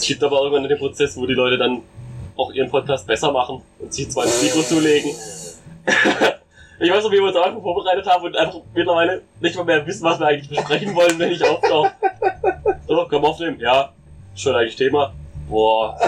Es gibt aber irgendwann den Prozess, wo die Leute dann auch ihren Podcast besser machen und sich zwar Mikro zulegen. ich weiß noch, wie wir uns am Anfang vorbereitet haben und einfach mittlerweile nicht mal mehr wissen, was wir eigentlich besprechen wollen, wenn ich auftauche. So, komm aufnehmen. Ja, schon eigentlich Thema. Boah.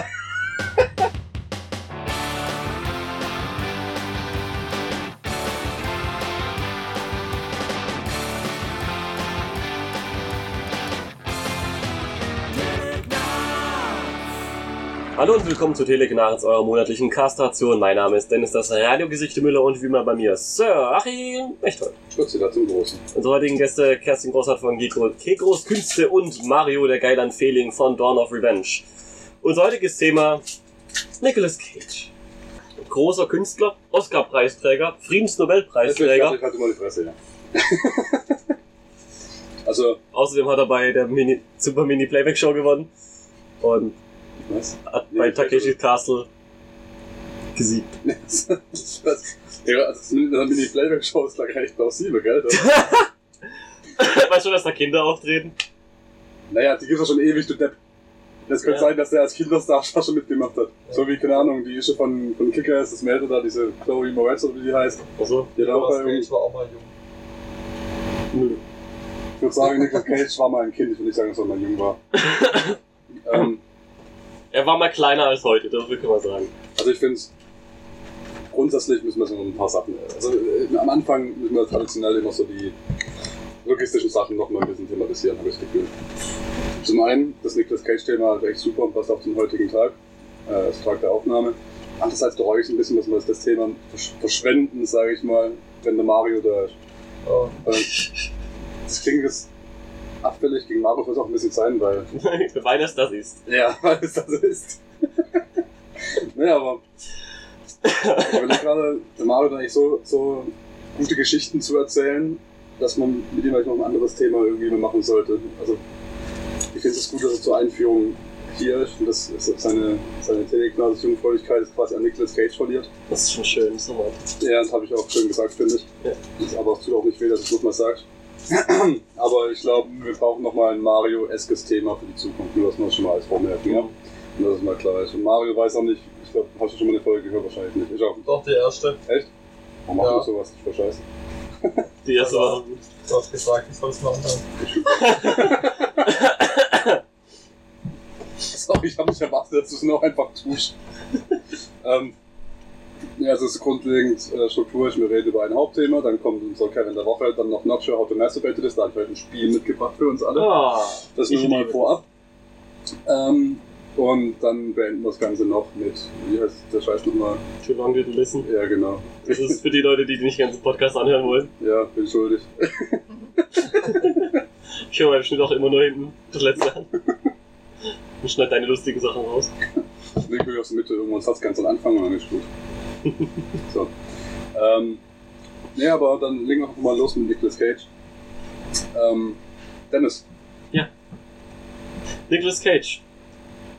Hallo und willkommen zu Telegnarens, eurer monatlichen Castation. Mein Name ist Dennis, das Radiogesichte Müller und wie immer bei mir Sir Achim Echthold. Godzilla zum Großen. Unsere heutigen Gäste Kerstin Großhardt von Kekros Künste und Mario der Geiland Fehling von Dawn of Revenge. Unser heutiges Thema Nicolas Cage. Großer Künstler, Oscar-Preisträger, Friedensnobelpreisträger. Ich hatte mal die Fresse, ja. also, Außerdem hat er bei der Mini Super Mini Playback Show gewonnen und was? hat bei Takeshis Castle gesiegt. das, ja, das mit der Mini-Playback-Show ist gleich recht plausibel, gell? Weißt du, dass da Kinder auftreten? naja, die gibt's ja schon ewig, du Depp. Es könnte Ja. sein, dass der als Kinderstar schon mitgemacht hat. So wie, keine Ahnung, die Ische von, von Kickers, das Mädel da, diese Chloe Moretz oder wie die heißt. Achso. Die hat auch Cage war auch mal jung. ich würde sagen, Nicolas Cage war mal ein Kind, ich will nicht sagen, dass er mal jung war. ähm, Er war mal kleiner als heute, das kann man sagen. Also ich finde, grundsätzlich müssen wir so ein paar Sachen. Also äh, am Anfang müssen wir traditionell immer so die logistischen Sachen noch mal ein bisschen thematisieren, habe ich das Gefühl. Zum einen, das Nicolas Cage-Thema ist echt super und passt auch zum heutigen Tag, äh, als Tag der Aufnahme. Andererseits bereue ich es ein bisschen, dass wir das Thema versch- verschwenden, sage ich mal, wenn der Mario da ist. Oh. Weil Das klingt jetzt abfällig gegen Mario, soll es auch ein bisschen sein, weil Weil das das ist. ja, weil es das ist. naja, aber ich überlege gerade, der Mario hat eigentlich so, so gute Geschichten zu erzählen, dass man mit ihm vielleicht noch ein anderes Thema irgendwie machen sollte. Also ich finde es gut, dass er zur Einführung hier ist und dass seine, seine Telegnase Jungfräulichkeit ist quasi an Nicolas Cage verliert. Das ist schon schön, so weit. Ja, das habe ich auch schön gesagt, finde ich. Ja. Ist Aber es tut auch nicht weh, dass es nochmal sage. Aber ich glaube, wir brauchen nochmal ein Mario-eskes Thema für die Zukunft, nur dass wir das schon mal als vormerken, ja? Und dass es mal klar ist. Und Mario weiß auch nicht, ich glaube, hast du schon mal eine Folge gehört? Wahrscheinlich nicht. Ich auch. Doch, die erste. Warum macht Ja. man sowas? Ich verscheiße. Die erste war so gut. Du hast gesagt, ich soll es machen. dann. Sorry, ich habe nicht erwartet, dass du es noch einfach tust. ähm, ja, es ist grundlegend äh, Struktur. Ich mir rede über ein Hauptthema, dann kommt unser Kevin der Woche, dann noch Nacho How to Masturbate This. Da habe ich heute ein Spiel mitgebracht für uns alle. Ah, Das ich nur mal vorab. Ähm, und dann beenden wir das Ganze noch mit, wie heißt der Scheiß nochmal? Too long didn't listen. Ja, genau. Das ist für die Leute, die nicht den ganzen Podcast anhören wollen. Ja, bin schuldig. Ich höre beim Schnitt auch immer nur hinten das letzte an. Und schneid deine lustigen Sachen raus. Leg mich aus der Mitte, irgendwann Satz ganz am Anfang und dann ist gut. so. Ähm, nee, aber dann legen wir einfach mal los mit Nicolas Cage. Ähm, Dennis, Nicolas Cage.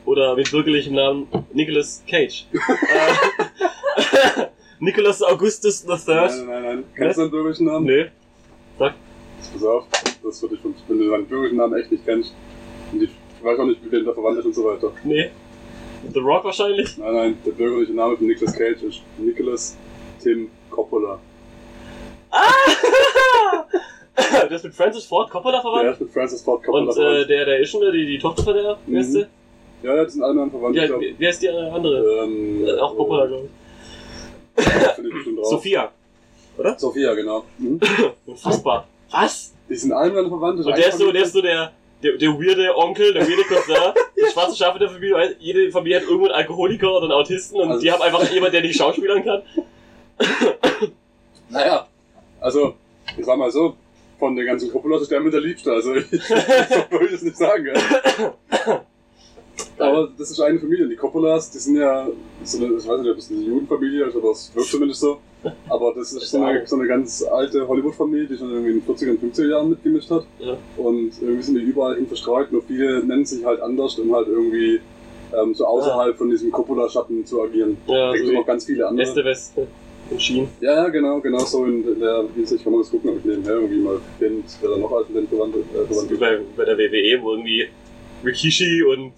Oder mit bürgerlichem Namen Nicolas Cage. äh, Nicholas Augustus III. Nein, nein, nein, nein. Kennst du deinen bürgerlichen Namen? Nö. Pass auf, das würde ich, von- wenn du deinen bürgerlichen Namen echt nicht kennst. Und ich weiß auch nicht, mit wem der verwandt ist und so weiter. Nee. The Rock wahrscheinlich. Nein, nein, der bürgerliche Name von Nicolas Cage ist Nicholas Tim Coppola. der ist mit Francis Ford Coppola Der verwandt. ist mit Francis Ford Coppola Und äh, verwandt. der, der ist schon die, die Tochter von der Mhm. erste. Ja, ja, die sind alle anderen verwandt. Ja, wie heißt die andere? ähm, Äh, auch Coppola, glaube ich. Ich bestimmt drauf. Sophia. Sophia, genau. Mhm. Unfassbar. Was? Die sind alle anderen verwandt. das Und der ist so, der ist so der, der, der weirde Onkel, der weirde Cousin. Das schwarze Schaf in der Familie, jede Familie hat irgendwo einen Alkoholiker oder einen Autisten und Also- die haben einfach jemanden, der nicht schauspielern kann. Naja, also, ich sag mal so, von den ganzen Coppolas ist der mit der Liebste. Also, ich, würde das nicht sagen. Gell? Aber das ist eine Familie. Die Coppolas, die sind ja, so eine, ich weiß nicht, ob es eine Judenfamilie ist, aber es wirkt zumindest so. Aber das ist so eine, so eine ganz alte Hollywood-Familie, die schon irgendwie in den 40er und 50er Jahren mitgemischt hat. Ja. Und irgendwie sind die überall hin verstreut, nur viele nennen sich halt anders, um halt irgendwie ähm, so außerhalb von diesem Coppola-Schatten zu agieren. Ja, Da gibt so es noch ganz viele andere. Este Weste Schien. Ja, ja, genau, genau so in der Hinsicht kann man das gucken, ob ich nebenher irgendwie mal finde, wer da noch als verwandt äh, Das ist wie bei, bei der WWE, wo irgendwie Rikishi und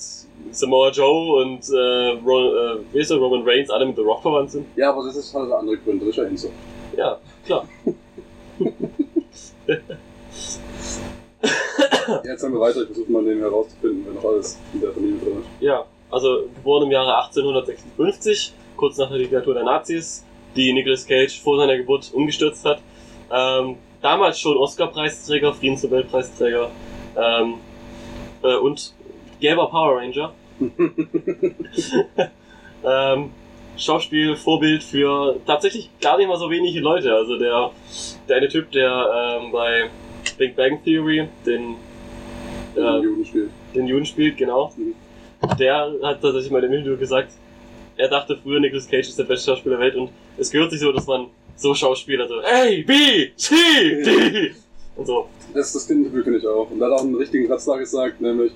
Samoa Joe und äh, Ro äh, wie ist der, Roman Reigns alle mit The Rock verwandt sind. Ja, aber das ist halt eine andere Gründe, das ist ja Enzo. Ja, klar. Jetzt haben wir weiter, ich versuche mal den herauszufinden, wer noch alles in der Familie drin ist. Ja, also geboren im Jahre 1856, kurz nach der Diktatur der Nazis, die Nicolas Cage vor seiner Geburt umgestürzt hat. Ähm, damals schon Oscar-Preisträger, Friedensnobelpreisträger ähm, äh, und gelber Power Ranger. ähm, Schauspiel, Vorbild für tatsächlich gar nicht mal so wenige Leute. Also der, der eine Typ, der ähm, bei Big Bang Theory den, Den äh, Juden spielt. den Juden spielt, genau. Mhm. Der hat tatsächlich mal im Interview gesagt, er dachte früher, Nicolas Cage ist der beste Schauspieler der Welt und es gehört sich so, dass man so Schauspieler so A, B, C, D und so. Das, das Interview kenne ich auch. Und da hat auch einen richtigen Satz da gesagt, nämlich,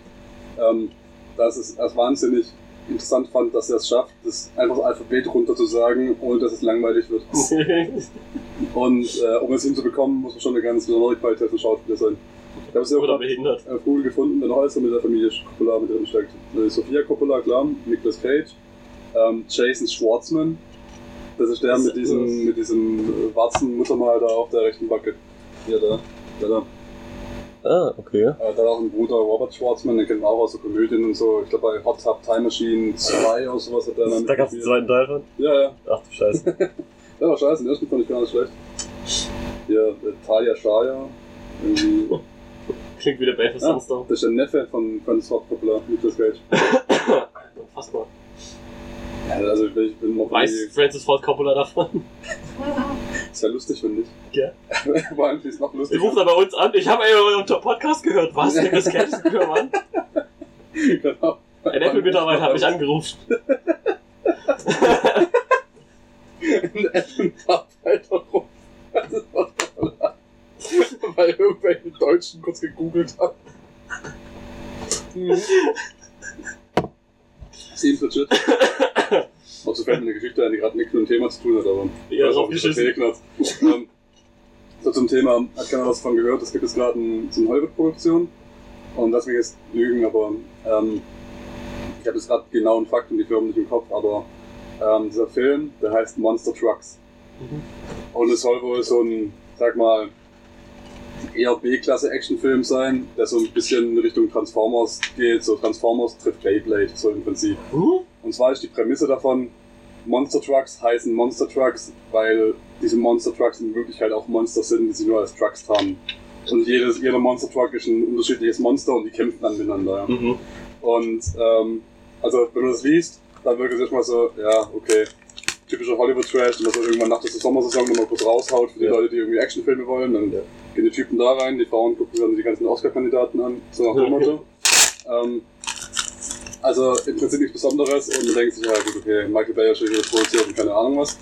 ähm, dass es erst wahnsinnig interessant fand, dass er es schafft, das einfach das Alphabet runter zu sagen, ohne dass es langweilig wird. Und äh, um es hinzubekommen, muss man schon eine ganz besondere Qualität von Schauspieler sein. Ich habe es ja auch behindert. auf Google gefunden, alles so mit der Familie Coppola mit drin steckt. Äh, Sophia Coppola, klar, Nicolas Cage, ähm, Jason Schwartzman, das ist der Was mit diesem, das? mit diesem äh, Warzenmuttermal da auf der rechten Backe. Hier, da. Der da. Ah, okay. Äh, dann auch ein Bruder Robert Schwartzman, den kennt man auch aus so Komödien und so. Ich glaube bei Hot Tub Time Machine 2 oder sowas hat der dann Da gab's den mitgespielt. zweiten Teil von? Ja, ja. Ach du Scheiße. Der war scheiße, den ersten fand ich gar nicht schlecht. Hier, äh, Talia Shire. Irgendwie. Klingt wie der Ah, Sunstar. das ist der Neffe von Francis Ford Coppola, Nicolas Cage. Unfassbar. Also ich bin, noch Weiß Francis Ford Coppola davon? Ist ja lustig, finde ich. Ja. Vor allem, es noch Die lustig ruft er bei uns an. Ich habe euren Podcast gehört. Was? Cage ist ein Mann? genau. Ein Apple-Mitarbeiter hat mich angerufen. Ein Apple-Mitarbeiter rum. Das ist was Coppola. Weil irgendwelche Deutschen kurz gegoogelt haben. Mhm. Seems legit. Auch so fällt eine Geschichte ein, die gerade nichts mit dem Thema zu tun hat, aber. Ja, weiß auch, erzählt hat. ähm, so zum Thema, hat keiner was davon gehört, es gibt jetzt gerade ein, so eine Hollywood-Produktion. Und lass mich jetzt lügen, aber ähm, ich habe jetzt gerade genau einen Fakt und die Firmen nicht im Kopf, aber ähm, dieser Film, der heißt Monster Trucks. Mhm. Und es soll wohl so ein, sag mal, eher B-Klasse Actionfilm sein, der so ein bisschen in Richtung Transformers geht, so Transformers trifft Beyblade, so im Prinzip. Hm? Und zwar ist die Prämisse davon, Monster Trucks heißen Monster Trucks, weil diese Monster Trucks in Wirklichkeit auch Monster sind, die sich nur als Trucks tarnen. Und jedes, jeder Monster Truck ist ein unterschiedliches Monster und die kämpfen dann miteinander. Ja. Mhm. Und ähm, also wenn man das liest, dann wirkt es erstmal so, ja, okay, typischer Hollywood-Trash, und dass er irgendwann nach der Sommersaison nochmal kurz raushaut für die Ja. Leute, die irgendwie Actionfilme wollen. Dann Ja. gehen die Typen da rein, die Frauen gucken sich dann die ganzen Oscar-Kandidaten an, so nach dem Motto. ähm, also im Prinzip nichts Besonderes und man denkt sich, ja gut, okay, Michael Bay hat schon wieder produziert und keine Ahnung was.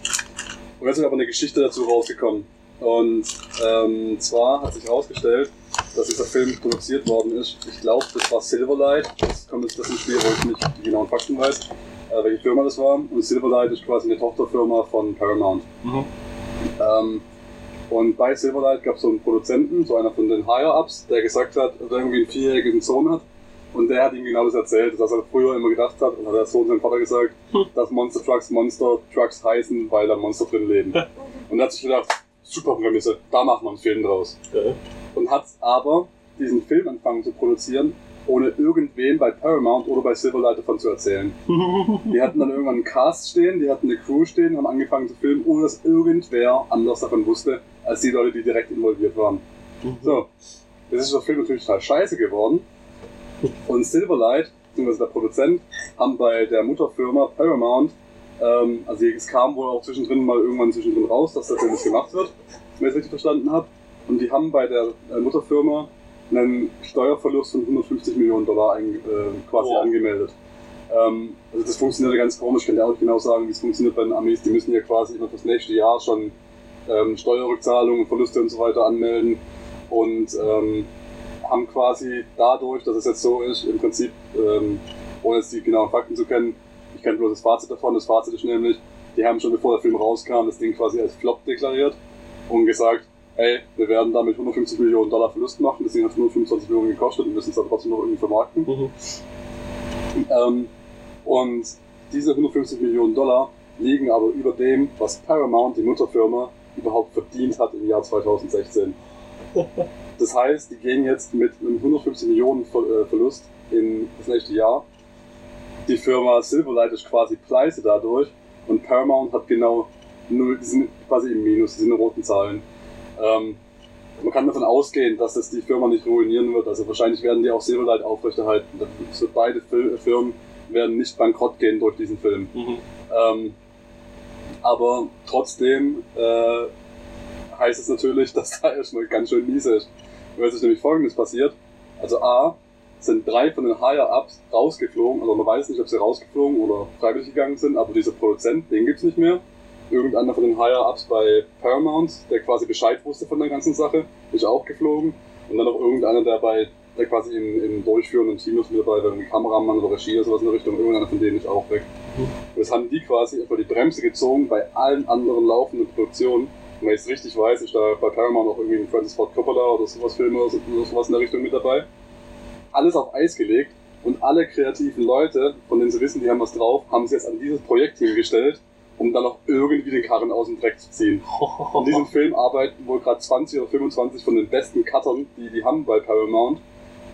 Und jetzt ist aber eine Geschichte dazu rausgekommen. Und ähm, zwar hat sich herausgestellt, dass dieser Film produziert worden ist. Ich glaube, das war Silverlight. Das kommt jetzt das ins Spiel, wo ich nicht die genauen Fakten weiß, äh, welche Firma das war. Und Silverlight ist quasi eine Tochterfirma von Paramount. Mhm. Ähm, und bei Silverlight gab es so einen Produzenten, so einer von den Higher-Ups, der gesagt hat, dass er irgendwie einen vierjährigen Sohn hat. Und der hat ihm genau das erzählt, dass er früher immer gedacht hat, und hat der Sohn seinem Vater gesagt, Hm. dass Monster Trucks Monster Trucks heißen, weil da Monster drin leben. und er hat sich gedacht, super Prämisse, da machen wir einen Film draus. Ja. Und hat aber diesen Film angefangen zu produzieren, ohne irgendwem bei Paramount oder bei Silverlight davon zu erzählen. Die hatten dann irgendwann einen Cast stehen, die hatten eine Crew stehen, haben angefangen zu filmen, ohne dass irgendwer anders davon wusste, als die Leute, die direkt involviert waren. So, das ist der Film natürlich total scheiße geworden. Und Silverlight, beziehungsweise der Produzent, haben bei der Mutterfirma Paramount, ähm, also es kam wohl auch zwischendrin mal irgendwann zwischendrin raus, dass der Film jetzt gemacht wird, wenn ich es richtig verstanden habe. Und die haben bei der äh, Mutterfirma einen Steuerverlust von 150 Millionen Dollar ein, äh, quasi Wow. angemeldet. Ähm, also das funktioniert ja ganz komisch, ich kann dir auch nicht genau sagen, wie es funktioniert bei den Amis. Die müssen ja quasi immer fürs nächste Jahr schon ähm, Steuerrückzahlungen, Verluste und so weiter anmelden und ähm, haben quasi dadurch, dass es jetzt so ist, im Prinzip, ähm, ohne jetzt die genauen Fakten zu kennen, ich kenne bloß das Fazit davon, das Fazit ist nämlich, die haben schon bevor der Film rauskam, das Ding quasi als Flop deklariert und gesagt, ey, wir werden damit 150 Millionen Dollar Verlust machen, das Ding hat 125 Millionen gekostet und müssen es aber trotzdem noch irgendwie vermarkten. Mhm. Ähm, und diese 150 Millionen Dollar liegen aber über dem, was Paramount, die Mutterfirma, überhaupt verdient hat im Jahr 2016. Das heißt, die gehen jetzt mit einem 150 Millionen äh, Verlust in das nächste Jahr. Die Firma Silverlight ist quasi pleite dadurch und Paramount hat genau null, die sind quasi im Minus, die sind in roten Zahlen. Ähm, man kann davon ausgehen, dass das die Firma nicht ruinieren wird. Also wahrscheinlich werden die auch Silverlight aufrechterhalten. Wird beide Fil- Firmen werden nicht bankrott gehen durch diesen Film. Mhm. Ähm, aber trotzdem äh, heißt es natürlich, dass da erstmal ganz schön mies ist. Weil sich nämlich folgendes passiert. Also A, sind drei von den Higher-Ups rausgeflogen, also man weiß nicht, ob sie rausgeflogen oder freiwillig gegangen sind, aber dieser Produzent, den gibt's nicht mehr. Irgendeiner von den Higher-Ups bei Paramount, der quasi Bescheid wusste von der ganzen Sache, ist auch geflogen. Und dann noch irgendeiner, der bei, der quasi im, im durchführenden Team ist mit dabei, irgendwie Kameramann oder Regie oder sowas in der Richtung, irgendeiner von denen ist auch weg. Und das haben die quasi erstmal die Bremse gezogen bei allen anderen laufenden Produktionen. Und wenn ich es richtig weiß, ist da bei Paramount auch irgendwie ein Francis Ford Coppola oder sowas Filme oder sowas in der Richtung mit dabei. Alles auf Eis gelegt und alle kreativen Leute, von denen sie wissen, die haben was drauf, haben sie jetzt an dieses Projekt hingestellt, um dann auch irgendwie den Karren aus dem Dreck zu ziehen. An diesem Film arbeiten wohl gerade 20 oder 25 von den besten Cuttern, die die haben bei Paramount.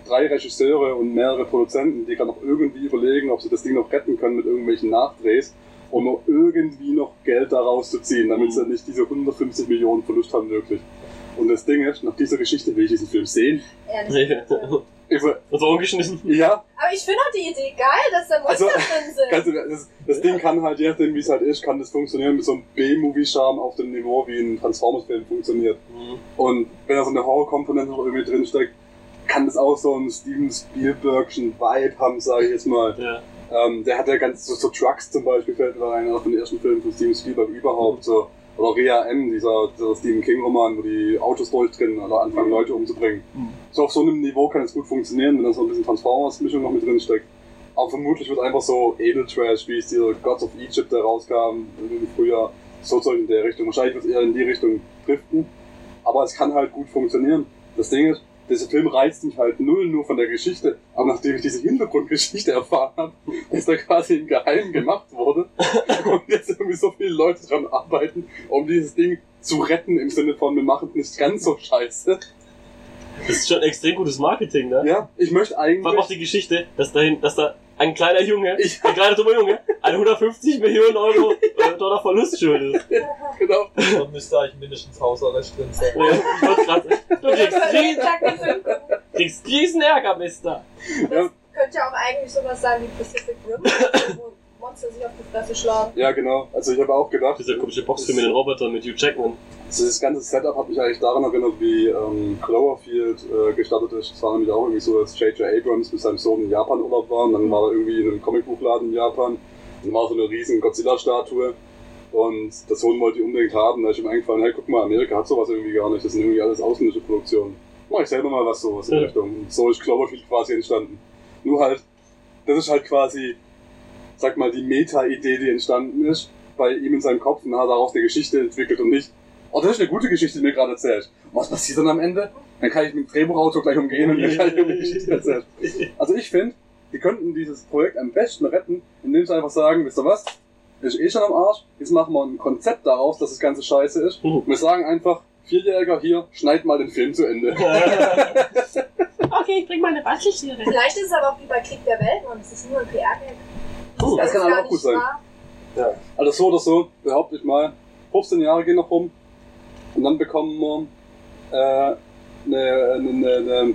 Drei Regisseure und mehrere Produzenten, die gerade noch irgendwie überlegen, ob sie das Ding noch retten können mit irgendwelchen Nachdrehs, um noch irgendwie noch Geld daraus zu ziehen, damit sie nicht diese 150 Millionen Verlust haben wirklich. Und das Ding ist, nach dieser Geschichte will ich diesen Film sehen. Ehrlich. Ich so, ja, Aber ich finde auch die Idee geil, dass da Monster Also, drin sind. Im- das, das Ding kann halt, je nachdem wie es halt ist, kann das funktionieren mit so einem B-Movie-Charme auf dem Niveau, wie ein Transformers-Film funktioniert. Mhm. Und wenn da so eine Horror-Komponente noch irgendwie drinsteckt, kann das auch so einen Steven Spielbergschen Vibe haben, sage ich jetzt mal. Ja. Ähm, der hat ja ganz, so, so Trucks zum Beispiel, fällt mir einer von den ersten Filmen von Steven Spielberg überhaupt, so. Oder Rea M, dieser, dieser Stephen King-Roman, wo die Autos durchdrehen oder anfangen, Leute umzubringen. Mhm. So auf so einem Niveau kann es gut funktionieren, wenn da so ein bisschen Transformers-Mischung noch mit drin steckt. Aber vermutlich wird einfach so Edeltrash, wie es dieser Gods of Egypt, der rauskam im Frühjahr, so Zeug in der Richtung. Wahrscheinlich wird es eher in die Richtung driften. Aber es kann halt gut funktionieren. Das Ding ist, dieser Film reizt mich halt null nur von der Geschichte. Aber nachdem ich diese Hintergrundgeschichte erfahren habe, dass da quasi im Geheimen gemacht wurde und jetzt irgendwie so viele Leute dran arbeiten, um dieses Ding zu retten im Sinne von, wir machen es nicht ganz so scheiße. Das ist schon extrem gutes Marketing, ne? Ja, ich möchte Vor allem auch eigentlich. die Geschichte, dass dahin, dass da ein kleiner Junge, Ich- ein kleiner dummer Junge, ein 150 Millionen Euro äh, Dollar Verlust schuld ist. Genau. Da müsste eigentlich mindestens Hausarrest drin sein. Ja, ich wollte gerade du kriegst, riesen, kriegst riesen Ärger, Mister. Das könnte ja auch eigentlich sowas sein wie Pacific Rim, wo Monster sich auf die Fresse schlagen. Ja, genau. Also ich habe auch gedacht, Dieser komische Boxfilm mit den Robotern mit Hugh Jackman. also das ganze Setup hat mich eigentlich daran erinnert, wie ähm, Cloverfield äh, gestartet ist. Das war nämlich auch irgendwie so, dass J.J. Abrams mit seinem Sohn in Japan Urlaub war und dann war er irgendwie in einem Comicbuchladen in Japan und dann war so eine riesen Godzilla-Statue und der Sohn wollte die unbedingt haben. Da ist ihm eingefallen, hey, guck mal, Amerika hat sowas irgendwie gar nicht. Das sind irgendwie alles ausländische Produktionen. Mach ich selber mal was sowas in Ja. Richtung. Und so ist Cloverfield quasi entstanden. Nur halt, das ist halt quasi, sag mal, die Meta-Idee, die entstanden ist bei ihm in seinem Kopf und hat daraus eine Geschichte entwickelt und nicht, oh, das ist eine gute Geschichte, die mir gerade erzählt. Und was passiert dann am Ende? Dann kann ich mit dem Drehbuchautor gleich umgehen und mir kann ich eine Geschichte erzählen. Also ich finde, die könnten dieses Projekt am besten retten, indem sie einfach sagen, wisst ihr was? Ist eh schon am Arsch, jetzt machen wir ein Konzept daraus, dass das Ganze scheiße ist. Mhm. Und wir sagen einfach, Vierjähriger hier, schneid mal den Film zu Ende. okay, ich bring meine Bastelschere. Vielleicht ist es aber auch wie bei Krieg der Welten und es ist nur ein PR-Gag. Oh, Das kann aber auch gut sein. wahr. Also so oder so, behaupte ich mal, 15 Jahre gehen noch rum und dann bekommen wir äh, eine, eine, eine, eine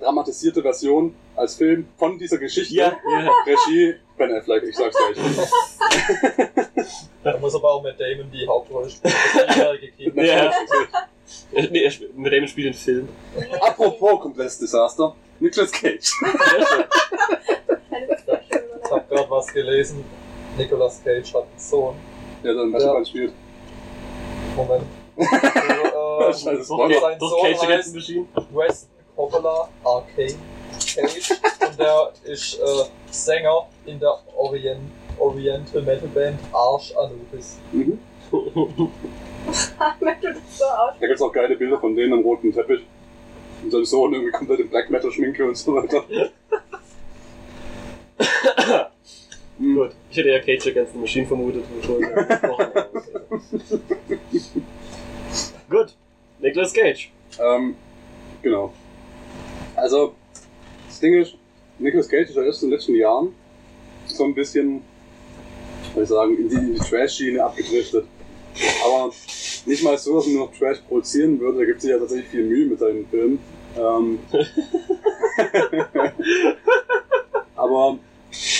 dramatisierte Version als Film von dieser Geschichte. Ja, ja. Regie Ben Affleck, ich sag's gleich. Da muss aber auch Matt Damon die Hauptrolle spielen. Das. Ja. Nee, er mit dem spielt den Film. Apropos komplettes Desaster, Nicolas Cage. Sehr schön. keine Diskussion, Ich habe gerade was gelesen. Nicolas Cage hat einen Sohn. Der dann Maschinenbahn spielt. Moment. äh, Scheiße, Doch, Spoiler. sein doch Sohn Cage heißt Machine. Weston Coppola Arcade Cage und der ist äh, Sänger in der Orient Oriental Metal Band Arsch Anubis. Mhm. Da gibt's auch geile Bilder von denen am roten Teppich. Und sein Sohn irgendwie komplett in Black Metal Schminke und so weiter. Hm. Gut. Ich hätte ja Cage Against the Machine vermutet. Gut. Nicolas Cage. Ähm, genau. Also, das Ding ist, Nicolas Cage ist ja erst in den letzten Jahren so ein bisschen, soll ich sagen, in die, in die Trash-Schiene abgedriftet. Aber nicht mal so, dass er nur noch Trash produzieren würde, da gibt es ja tatsächlich viel Mühe mit seinen Filmen. Ähm, aber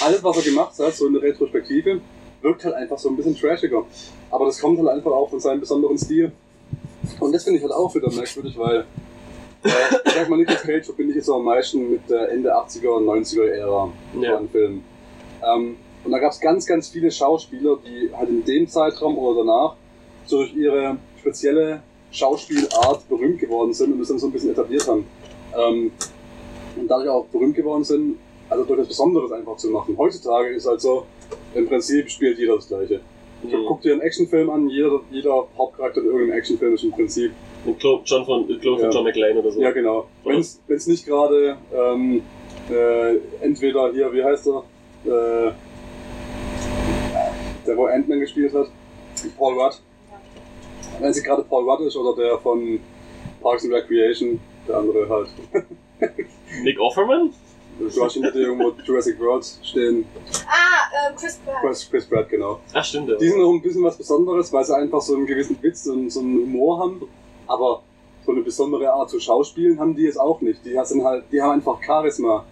alles, was er gemacht hat, so in der Retrospektive, wirkt halt einfach so ein bisschen trashiger. Aber das kommt halt einfach auch von seinem besonderen Stil. Und das finde ich halt auch wieder merkwürdig, weil äh, ich sag mal, Nicolas Cage verbinde ich jetzt am meisten mit der Ende 80er und 90er Ära Ja. von Filmen. Ähm, und da gab es ganz, ganz viele Schauspieler, die halt in dem Zeitraum oder danach so durch ihre spezielle Schauspielart berühmt geworden sind und das dann so ein bisschen etabliert haben. Ähm, und dadurch auch berühmt geworden sind, also durch das Besonderes einfach zu machen. Heutzutage ist halt so, im Prinzip spielt jeder das Gleiche. Mhm. Guck dir einen Actionfilm an, jeder, jeder Hauptcharakter in irgendeinem Actionfilm ist im Prinzip. Ein Clone, John von, ein Clone von Ja. John McClane oder so. Ja, genau. Wenn es nicht gerade ähm, äh, entweder hier, wie heißt er? Äh, der, wo Ant-Man gespielt hat, Paul Rudd. Wenn es gerade Paul Rudd ist oder der von Parks and Recreation, der andere halt. Nick Offerman? Du hast hinter dir irgendwo Jurassic World stehen. Ah, ähm, Chris Pratt. Chris, Chris Pratt, genau. Ach, stimmt. Ja. Die sind noch ein bisschen was Besonderes, weil sie einfach so einen gewissen Witz und so einen Humor haben. Aber so eine besondere Art zu schauspielen haben die jetzt auch nicht. Die, sind halt, die haben einfach Charisma.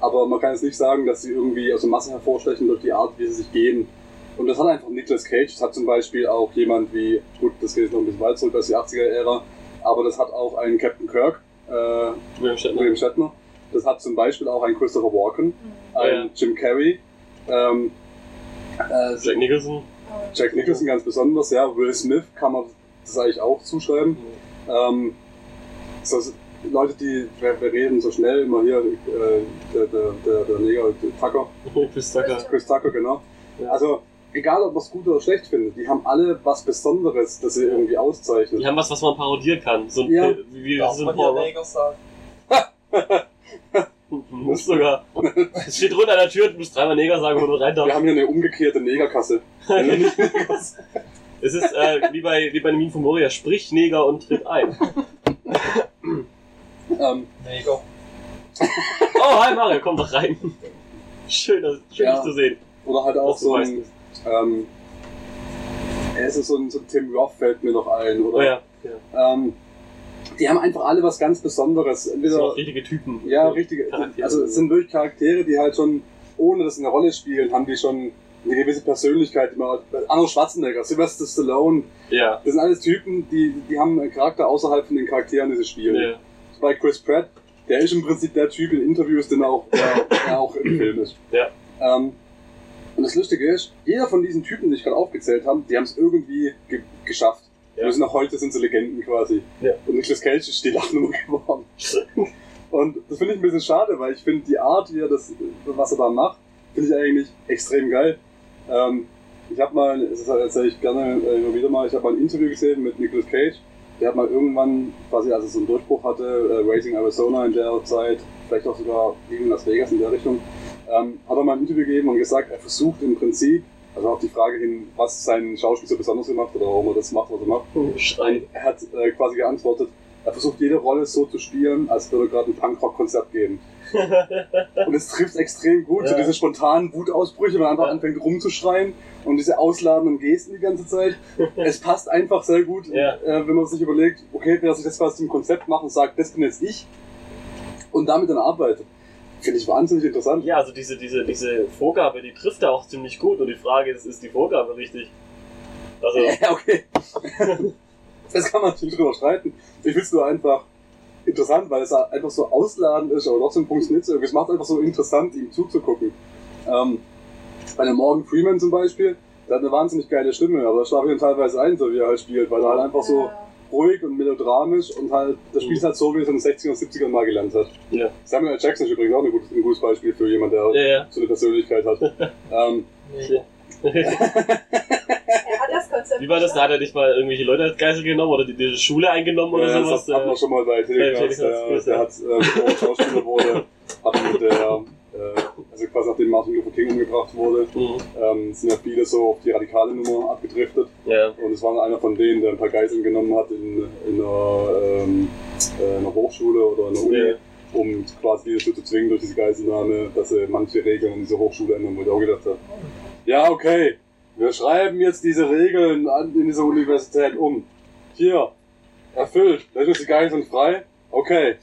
Aber man kann jetzt nicht sagen, dass sie irgendwie aus der Masse hervorstechen durch die Art, wie sie sich geben. Und das hat einfach Nicolas Cage. Das hat zum Beispiel auch jemand wie, gut, das geht jetzt noch ein bisschen weit zurück als die 80er-Ära, aber das hat auch einen Captain Kirk, äh, William Shatner. William Shatner. Das hat zum Beispiel auch einen Christopher Walken, Mhm. einen Ja. Jim Carrey, ähm, äh, Jack Nicholson. Jack Nicholson ganz besonders, ja. Will Smith kann man das eigentlich auch zuschreiben. Ähm, so, Leute, die, wir, reden so schnell immer hier, äh, der, der, der, der Neger, der Tucker, Chris Tucker. Chris Tucker, genau. Ja. Also, egal ob man es gut oder schlecht findet, die haben alle was Besonderes, das sie irgendwie auszeichnet. Die haben was, was man parodieren kann. So ein, Ja. wie, wie Darf so ein Paul Neger Muss sogar. Es steht drunter an der Tür, du musst dreimal Neger sagen, wo du rein Wir darfst. haben hier eine umgekehrte Negerkasse. Es ist äh, wie bei wie bei Min von Moria, sprich Neger und tritt ein. ähm, Neger. Oh, hi Mario, komm doch rein. Schön, dass, schön Ja. dich zu sehen. oder halt auch so ein, ähm, es ist so ein, so ein Tim Roth fällt mir noch ein, oder? Oh ja, ja. Ähm, die haben einfach alle was ganz Besonderes. Das sind Entweder, auch richtige Typen. ja, richtige, Charaktere. also es sind wirklich Charaktere, die halt schon, ohne dass sie eine Rolle spielen, haben die schon eine gewisse Persönlichkeit. Arnold Schwarzenegger, Sylvester Stallone, Ja. das sind alles Typen, die, die haben einen Charakter außerhalb von den Charakteren, die sie spielen. ja. Bei Chris Pratt, der ist im Prinzip der Typ in Interviews, den auch, der, der auch im Film ist. Ja. Ähm, und das Lustige ist, jeder von diesen Typen, die ich gerade aufgezählt habe, die haben es irgendwie ge geschafft. Ja. Ja. Noch heute sind sie Legenden quasi. Ja. Und Nicolas Cage ist die Lachnummer geworden. Und das finde ich ein bisschen schade, weil ich finde die Art, wie er das, was er da macht, finde ich eigentlich extrem geil. Ähm, ich habe mal, das erzähle ich gerne äh, immer wieder mal, ich habe mal ein Interview gesehen mit Nicolas Cage. Der hat mal irgendwann, quasi als er so einen Durchbruch hatte, äh, Racing Arizona in der Zeit, vielleicht auch sogar gegen Las Vegas in der Richtung, ähm, hat er mal ein Interview gegeben und gesagt, er versucht im Prinzip, also auf die Frage hin, was sein Schauspiel so besonders gemacht oder warum er das macht, was er macht, Schreien. er hat äh, quasi geantwortet, er versucht jede Rolle so zu spielen, als würde er gerade ein Punkrock-Konzert geben. Und es trifft extrem gut, so Ja. diese spontanen Wutausbrüche, wenn er einfach Ja. anfängt rumzuschreien und diese ausladenden Gesten die ganze Zeit. Es passt einfach sehr gut, Ja. äh, wenn man sich überlegt, okay, wer sich das quasi zum Konzept macht und sagt, das bin jetzt ich und damit dann arbeitet. Finde ich wahnsinnig interessant. Ja, also diese, diese, diese Vorgabe, die trifft er auch ziemlich gut. Und die Frage ist, ist die Vorgabe richtig? Also, Ja, okay. das kann man natürlich drüber streiten. Ich finde es nur einfach interessant, weil es einfach so ausladend ist, aber trotzdem funktioniert es irgendwie. Es macht einfach so interessant, ihm zuzugucken. Ähm, bei einem Morgan Freeman zum Beispiel, der hat eine wahnsinnig geile Stimme, aber da schlafe ich dann teilweise ein, so wie er halt spielt, weil er halt einfach so Ja. Ruhig und melodramisch und halt, der spielt halt so, wie es in den 60ern und 70ern mal gelernt hat. Ja. Samuel L. Jackson ist übrigens auch ein gutes, ein gutes Beispiel für jemanden, der ja, ja. so eine Persönlichkeit hat. ähm, das. Wie war das? Da hat er nicht mal irgendwelche Leute als Geisel genommen oder die, die Schule eingenommen oder Ja, sowas? Das hat man schon mal bei. Telecast, Der, ja. der hat, äh, er Schauspieler wurde, hat mit der, äh, also quasi nachdem Martin Luther King umgebracht wurde, Mhm. ähm, sind ja viele so auf die radikale Nummer abgedriftet. Ja. Und es war einer von denen, der ein paar Geiseln genommen hat in, in, einer, ähm, äh, einer Hochschule oder einer Uni, Ja. um quasi die zu zwingen durch diese Geiselnahme, dass sie manche Regeln in dieser Hochschule ändern, wo ich auch gedacht habe, ja okay, wir schreiben jetzt diese Regeln an, in dieser Universität um. Hier, erfüllt, lässt uns die Geiseln frei, okay.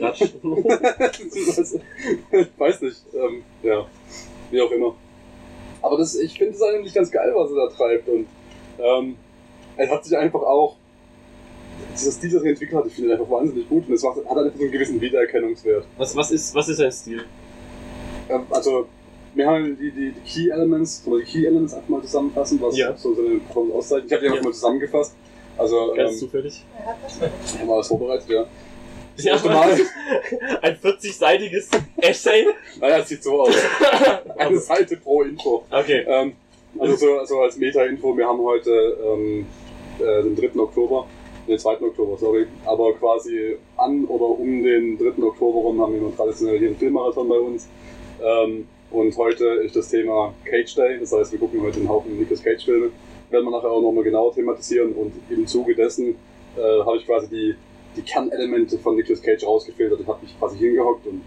Ratsch. ich weiß nicht, ähm, ja, wie auch immer. Aber das, ich finde es eigentlich ganz geil, was er da treibt und ähm, er hat sich einfach auch, dieser Stil, das er entwickelt hat, ich finde ihn einfach wahnsinnig gut und es hat einfach so einen gewissen Wiedererkennungswert. Was, was, ist, was ist sein Stil? Ähm, also, wir haben die, die, die Key Elements, oder die Key Elements einfach mal zusammenfassen, was Ja. so seine Performance auszeichnet. Ich habe die einfach Ja. mal zusammengefasst. Also, Ganz ähm, zufällig. Wir haben alles vorbereitet, ja. Das Ja, erste Mal. Ein 40-seitiges Essay. Naja, es sieht so aus. Eine Seite pro Info. Okay. Ähm, also so also als Meta-Info, wir haben heute ähm, äh, den 3. Oktober, den 2. Oktober, sorry, aber quasi an oder um den 3. Oktober rum haben wir immer traditionell hier einen Filmmarathon bei uns. Ähm, und heute ist das Thema Cage Day, das heißt, wir gucken heute einen Haufen Nicolas Cage Filme. Werden wir nachher auch nochmal genauer thematisieren und im Zuge dessen äh, habe ich quasi die, die Kernelemente von Nicolas Cage rausgefiltert. Ich habe mich quasi hingehockt und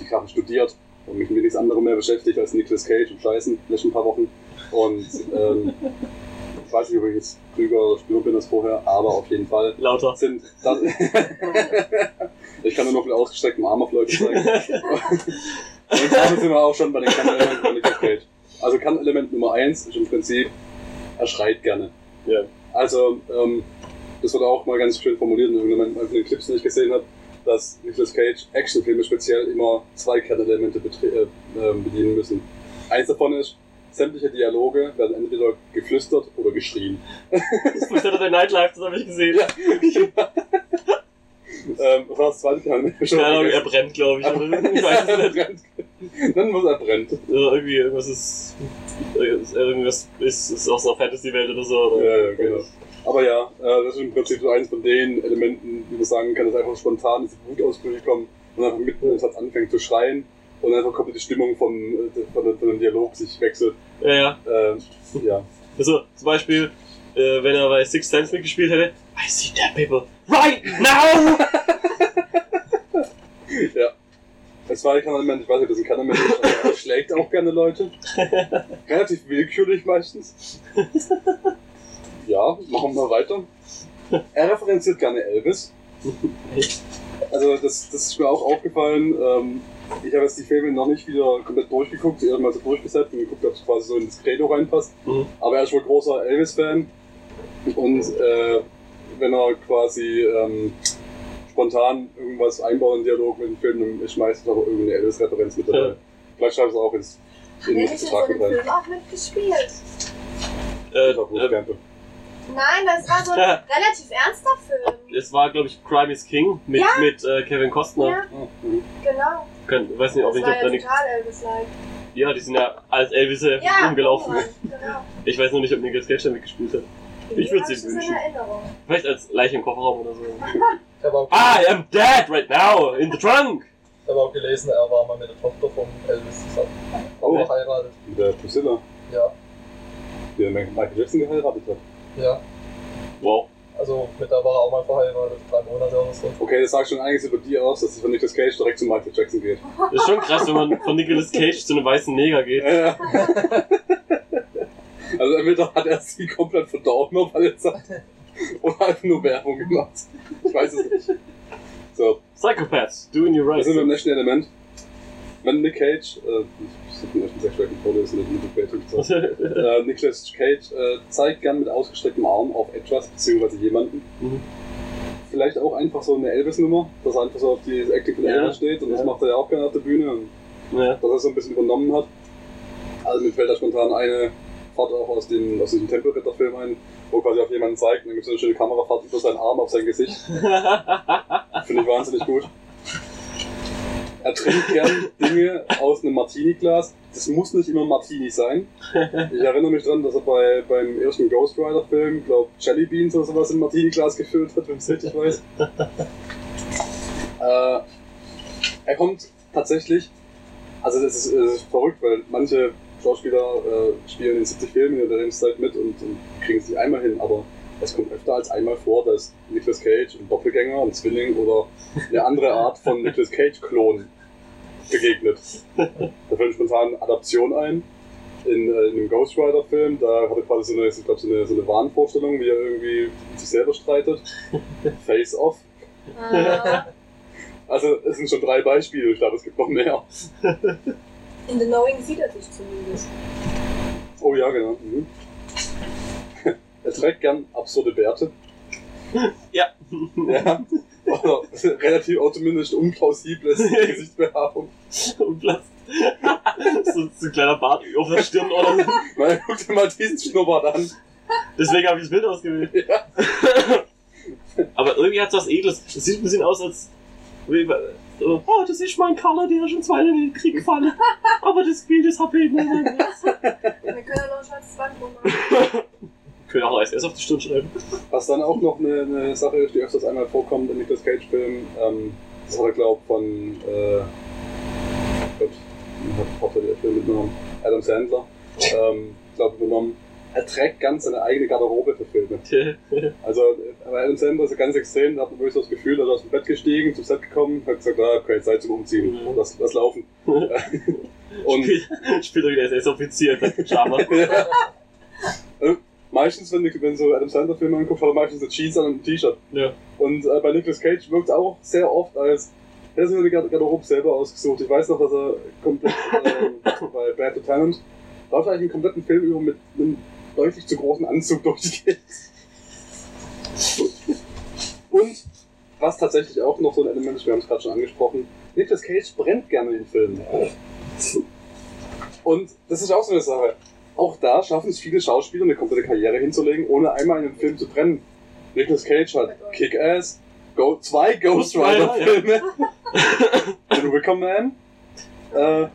die Sachen studiert und mich mit nichts anderem mehr beschäftigt als Nicolas Cage und Scheißen, die letzten paar Wochen. Und ähm, ich weiß nicht, ob ich jetzt klüger oder spürer bin als vorher, aber auf jeden Fall Lauter. sind das. ich kann nur noch mit ausgestrecktem Arm auf Leute zeigen. Und damit sind wir auch schon bei den Kernelementen von Nicolas Cage. Also Kernelement Nummer eins ist im Prinzip, er schreit gerne. Ja. Also, ähm, das wurde auch mal ganz schön formuliert in irgendeinem von den Clips, die ich gesehen habe, dass Nicolas Cage Actionfilme speziell immer zwei Kernelemente äh, ähm, bedienen müssen. Eins davon ist, sämtliche Dialoge werden entweder geflüstert oder geschrien. Das ist Saturday Night Live, das habe ich gesehen. Ja. ähm, was war das zweite? Keine Ahnung, er brennt, glaube ich. Ich weiß es nicht. Dann muss er brennt. Also irgendwie irgendwas ist. Irgendwas ist, ist aus einer Fantasy-Welt oder so. Oder? Ja, ja, genau. Aber ja, äh, das ist im Prinzip so eines von den Elementen, wie man sagen kann, dass einfach spontan diese Wutausbrüche kommen und einfach mitten im Satz anfängt zu schreien und einfach komplett die Stimmung vom, äh, von, dem- von dem Dialog sich wechselt. Ja, ja. Äh, ja. Also zum Beispiel, äh, wenn er bei Six Sense mitgespielt hätte, I see dead people right now! Das zweite Kernelement, ich weiß nicht, das ein ist, aber er schlägt auch gerne Leute. Relativ willkürlich meistens. Ja, machen wir weiter. Er referenziert gerne Elvis. Also das, das ist mir auch aufgefallen. Ähm, ich habe jetzt die Filme noch nicht wieder komplett durchgeguckt, eher mal so durchgesetzt und geguckt, ob es quasi so ins Credo reinpasst. Mhm. Aber er ist wohl großer Elvis-Fan. Und äh, wenn er quasi ähm, spontan irgendwas einbaut in den Dialog mit dem Film, dann ist meistens auch irgendeine Elvis-Referenz mit dabei. Ja. Vielleicht schreibe ich es auch ins in er den Vertrag mit rein. Film auch mitgespielt? Äh, war Bruce äh. Nein, das war so ein relativ ernster Film. es war, glaube ich, Crime is King mit, Ja. mit äh, Kevin Costner. Ja, mhm. genau. Können, ich weiß nicht, ob Das ich war ja da nicht. total Elvis-like. Ja, die sind ja als Elvise Ja, rumgelaufen. Roman, Genau. Ich weiß nur nicht, ob Nicolas Cage da mitgespielt hat. Ich hab ihm das in wünschen. Erinnerung. Vielleicht als Leiche im Kofferraum oder so. Ich habe auch, I am dead right now in the trunk! ich hab auch gelesen, er war mal mit der Tochter von Elvis zusammen. Oh, Verheiratet. mit der Priscilla, Ja, die der Michael Jackson geheiratet hat. Ja. Wow. Also mit der war er auch mal verheiratet, drei Monate oder so. Okay, das sagt schon einiges über die aus, dass es von Nicolas Cage direkt zu Michael Jackson geht. Das ist schon krass, wenn man von Nicolas Cage zu einem weißen Neger geht. Ja. also entweder hat er sie komplett verdorben auf alle Zeit oder einfach nur Werbung gemacht. Ich weiß es nicht. So, Psychopaths, doing your wir right. sind beim nächsten Element. Wenn Nick Cage, äh, ich den ersten sechs Stunden vorlesen, nicht mit Qualität. äh, Nicolas Cage äh, zeigt gern mit ausgestrecktem Arm auf etwas bzw. jemanden. Mhm. Vielleicht auch einfach so eine Elvis-Nummer, dass er einfach so auf die Acting von Ja, Elvis steht und das ja. macht er ja auch gerne auf der Bühne und ja. dass er so ein bisschen übernommen hat. Also mir fällt da spontan eine Fahrt auch aus dem, aus diesem Tempelritter-Film ein, wo quasi auf jemanden zeigt und dann gibt es eine schöne Kamerafahrt über seinen Arm auf sein Gesicht. Finde ich wahnsinnig gut. Er trinkt gern Dinge aus einem Martini-Glas. Das muss nicht immer Martini sein. Ich erinnere mich dran, dass er bei, beim ersten Ghost Rider-Film, glaube Jelly Beans oder sowas im Martini-Glas gefüllt hat, wenn ich es richtig weiß. äh, er kommt tatsächlich Also das ist, das ist verrückt, weil manche Schauspieler äh, spielen in 70 Filmen in der Lebenszeit mit und, und kriegen es nicht einmal hin, aber es kommt öfter als einmal vor, dass Nicolas Cage ein Doppelgänger, ein Zwilling oder eine andere Art von Nicolas Cage-Klon begegnet. Da fällt spontan eine Adaption ein. In, äh, in einem Ghost Rider-Film, da hat er quasi so eine, ich glaub, so eine, so eine Wahnvorstellung, wie er irgendwie mit sich selber streitet. Face Off. Ah, Also es sind schon drei Beispiele, ich glaube, es gibt noch mehr. in The Knowing sieht er sich zumindest. Oh ja, genau. Mhm. Er trägt gern absurde Bärte. Ja. Ja. Relativ auch zumindest unplausibles Gesichtsbehaarung. So, so ein kleiner Bart auf der Stirn oder so. Mal guck dir mal diesen Schnurrbart an. Deswegen habe ich das Bild ausgewählt. Ja. Aber irgendwie hat es was Edles. Es sieht ein bisschen aus, als. So, oh, das ist mein Color, der schon Zweiter Weltkrieg gefallen. Aber das Bild ist HP. Wir können ja noch ein schwarzes Band rummachen. Können auch als auf die Stirn schreiben. Was dann auch noch eine, eine Sache ist, die öfters einmal vorkommt in Nicolas Cage-Filmen. Ähm, das hat er, glaube ich, von. Äh, Gott, hat der Film mitgenommen? Adam Sandler. Ähm, glaube übernommen. Er trägt ganz seine eigene Garderobe für Filme. Also bei Adam Sandler ist er ganz extrem, da hat man wirklich so das Gefühl, er ist aus dem Bett gestiegen, zum Set gekommen, hat gesagt, ah, okay, Zeit zum Umziehen, Mhm. lass, lass laufen. Und Spielt, er wieder als SS-Offizier, das. meistens, wenn, wenn so Adam Sandler Filme anguckst, hat er meistens eine Jeans an und ein T-Shirt. Ja. Und äh, bei Nicolas Cage wirkt es auch sehr oft als, er hat sich die Gar- Garderobe selber ausgesucht. Ich weiß noch, dass er komplett äh, bei Bad to Talent, läuft eigentlich einen kompletten Film über mit einem deutlich zu großen Anzug durch die Gegend. Und was tatsächlich auch noch so ein Element ist, wir haben es gerade schon angesprochen, Nicolas Cage brennt gerne in Filmen. Und das ist auch so eine Sache. Auch da schaffen es viele Schauspieler, eine komplette Karriere hinzulegen, ohne einmal in einem Film zu brennen. Nicolas Cage hat Kick-Ass, Go zwei Ghost Ghost Rider, Rider-Filme, den Wicker Man, äh,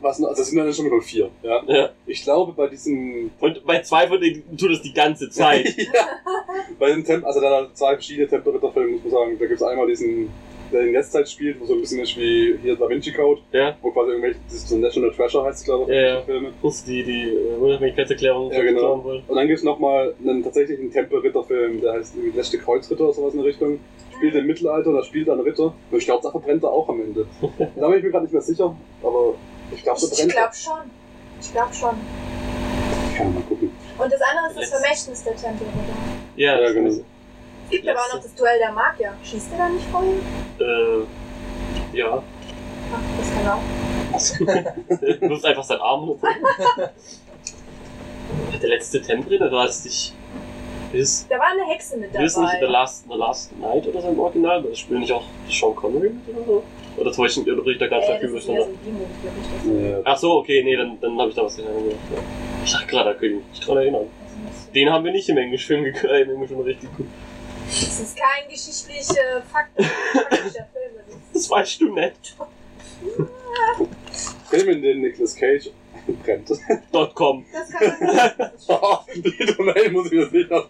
was noch, also das sind dann schon nur vier. Ja? Ja. Ich glaube, bei diesen Und bei zwei von denen tut es die ganze Zeit. ja. Bei den Temp also da zwei verschiedene Temperaturfilme, muss man sagen. Da gibt es einmal diesen, der in Jetztzeit spielt, wo so ein bisschen ist wie hier Da Vinci Code, Ja. wo quasi irgendwelche, das ist so National Treasure heißt es, glaube ich, Ja, ja. Filme. Plus die, die Unabhängigkeitserklärung Ja, genau. wollen. Und dann gibt es nochmal einen tatsächlichen Tempelritterfilm, der heißt irgendwie Letzte Kreuzritter oder sowas in der Richtung. Spielt im Mittelalter, da spielt er einen Ritter. Und ich glaube, da verbrennt er auch am Ende. Da bin ich mir gerade nicht mehr sicher, aber ich glaube, da Ich brennt er. glaube schon. Ich glaube schon. Ich kann mal gucken. Und das andere ist das Vermächtnis der Tempel. Ja, Ja, das genau. Es gibt aber auch noch das Duell der Magier. Schießt er da nicht vorhin? Äh, ja. Ach, das kann auch. Nutzt einfach seinen Arm. der letzte Tempelritter war es nicht. Ist, Da war eine Hexe mit ist nicht The dabei. Last, The Last Night oder so im Original? Das spielt nicht auch Sean Connery mit oder so? Oder täusche ich oder bricht da ganz Äh, äh, eher so Ja. Ach so, okay, nee, dann, dann habe ich da was gelernt. Ja. Ich dachte gerade, da kann ich mich nicht dran erinnern. Den haben wir nicht im Englischfilm ge- äh, im Englischen richtig gut. Das ist kein geschichtlicher Fakt, faktischer Film. Das weißt du nicht. Filme, in denen Nicolas Cage brennt. Dot com. Das kann man schon- Oh, die Domain muss ich mir sicher.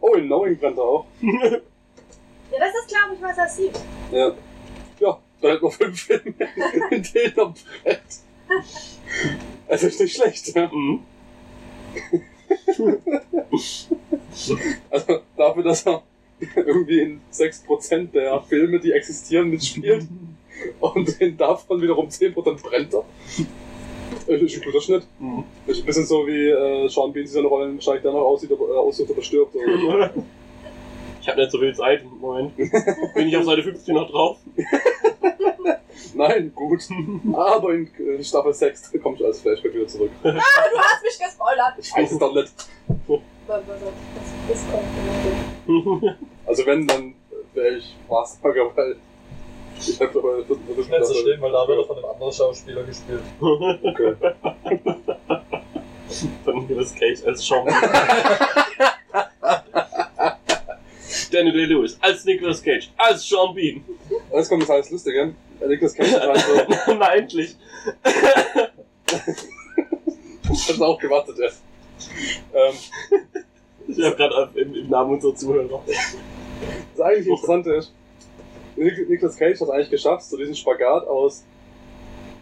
Oh, in Knowing brennt er auch. Ja, das ist, glaube ich, was er sieht. Ja. Ja, da hat noch fünf Filme, in denen er brennt. Also ist nicht schlecht, ja. Mhm. Also dafür, dass er irgendwie in 6% der Filme, die existieren, mitspielt und in davon wiederum 10% brennt er. Das ist ein guter Schnitt. Mhm. Das ist ein bisschen so wie äh, Sean Bean seine Rollen wahrscheinlich danach aussieht, ob er aussucht, ob er stirbt. Oder so. Ich habe nicht so viel Zeit. Moment. Bin ich auf Seite 15 noch drauf? Nein, gut. Aber in äh, Staffel 6 kommst du als Flashback wieder zurück. Ah, du hast mich gespoilert. Ich weiß es doch nicht. Das kommt genau. Also wenn, dann wäre ich Wahrsager, weil ich habe aber das Das ist nicht so schlimm, weil da wird er von einem anderen Schauspieler gespielt. Okay. Von Nicolas Cage als Sean Daniel Day-Lewis als Nicolas Cage, als Sean Bean. Jetzt kommt das alles Lustige. Der Nicolas Cage hat also, Na endlich. hat auch gewartet, ja. Ähm, Ich habe gerade im, im Namen unserer Zuhörer. das eigentlich Interessante ist, Nicolas Cage hat es eigentlich geschafft, so diesen Spagat aus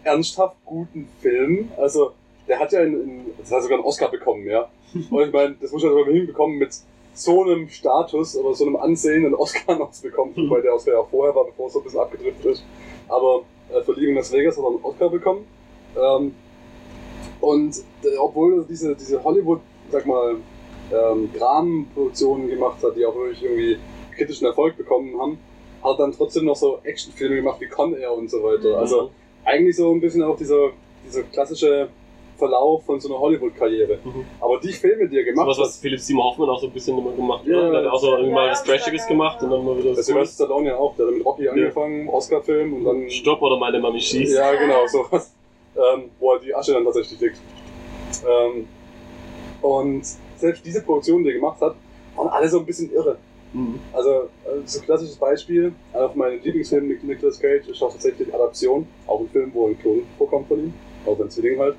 ernsthaft guten Film. Also, der hat ja einen, einen das hat sogar einen Oscar bekommen, ja. Und ich meine, das muss man sogar hinbekommen, mit so einem Status oder so einem Ansehen einen Oscar noch zu bekommen, Mhm. weil der Oscar ja vorher war, bevor es so ein bisschen abgedriftet ist. Aber äh, für Liebe in Las Vegas hat er einen Oscar bekommen. Ähm, und äh, obwohl er diese, diese Hollywood, sag mal, ähm, Dramenproduktionen gemacht hat, die auch wirklich irgendwie kritischen Erfolg bekommen haben, hat er dann trotzdem noch so Actionfilme gemacht wie Con Air und so weiter. Also eigentlich so ein bisschen auch dieser, dieser klassische Verlauf von so einer Hollywood-Karriere. Mhm. Aber die Filme, die er gemacht hat, was Philipp Seymour Hoffmann auch so ein bisschen immer gemacht hat. Ja, oder? Der hat auch so irgendwie mal ja, was Trashiges ja, gemacht und dann mal wieder das so Sylvester Stallone ja auch, der hat mit Rocky angefangen, Oscar-Film und dann... Stopp oder meine Mami schießt. Ja, genau, sowas. Ähm, wo halt die Asche dann tatsächlich liegt. Ähm, und selbst diese Produktionen, die er gemacht hat, waren alle so ein bisschen irre. Mhm. Also, äh, so ein klassisches Beispiel, einer von meinen Lieblingsfilmen mit Nicolas Cage ist auch tatsächlich Adaption, auch ein Film, wo ein Klon vorkommt von ihm, auch sein Zwilling halt.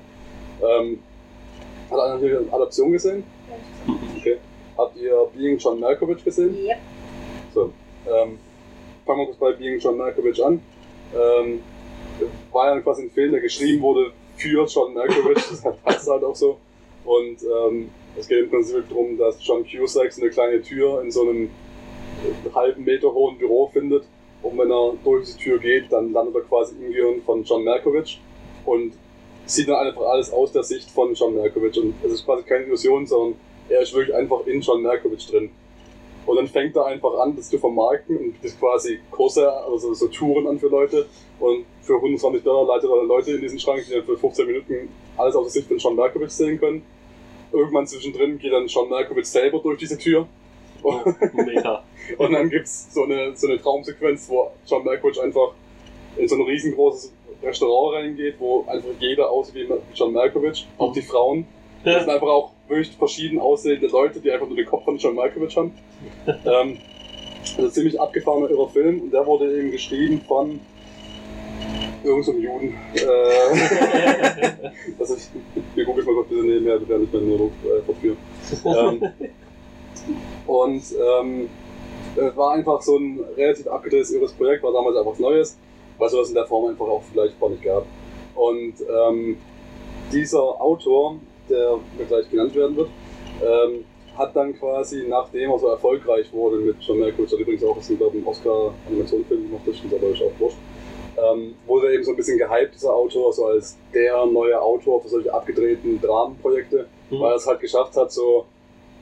Ähm, hat einer hier eine Adaption gesehen? Okay. Habt ihr Being John Malkovich gesehen? Yep. So, ähm, fangen wir kurz bei Being John Malkovich an. Ähm, war ja quasi ein Film, der geschrieben wurde für John Malkovich, das passt halt auch so. Und ähm, es geht im Prinzip darum, dass John Cusack so eine kleine Tür in so einem halben Meter hohen Büro findet. Und wenn er durch die Tür geht, dann landet er quasi im Gehirn von John Malkovich und sieht dann einfach alles aus der Sicht von John Malkovich. Und es ist quasi keine Illusion, sondern er ist wirklich einfach in John Malkovich drin. Und dann fängt er einfach an, das zu vermarkten und das quasi Kurse, also so Touren an für Leute. Und für 120 Dollar leitet er dann Leute in diesen Schrank, die dann für 15 Minuten alles aus der Sicht von John Malkovich sehen können. Irgendwann zwischendrin geht dann John Malkovich selber durch diese Tür. Und, Mega. und dann gibt's so eine, so eine Traumsequenz, wo John Malkovich einfach in so ein riesengroßes Restaurant reingeht, wo einfach jeder aussieht wie John Malkovich, auch die Frauen. Das sind einfach auch wirklich verschieden aussehende Leute, die einfach nur den Kopf von John Malkovich haben. ähm, also ziemlich abgefahrener irrer Film und der wurde eben geschrieben von irgendeinem Juden. Äh, also ich, wir gucken mal kurz bitte nebenher, wir werden nicht mehr nur äh, verführen. Ähm, und ähm, es war einfach so ein relativ abgedrehtes irres Projekt, war damals einfach was Neues, weil sowas in der Form einfach auch vielleicht gar nicht gab. Und ähm, dieser Autor, der mir gleich genannt werden wird, ähm, hat dann quasi, nachdem er so erfolgreich wurde mit John Malkovich, hat übrigens auch, das ist, glaube ich, ein Oscar-Animationsfilm gemacht, das stimmt aber ist auch wurscht, ähm, wurde eben so ein bisschen gehypt, dieser Autor, so als der neue Autor für solche abgedrehten Dramenprojekte, Mhm. weil er es halt geschafft hat, so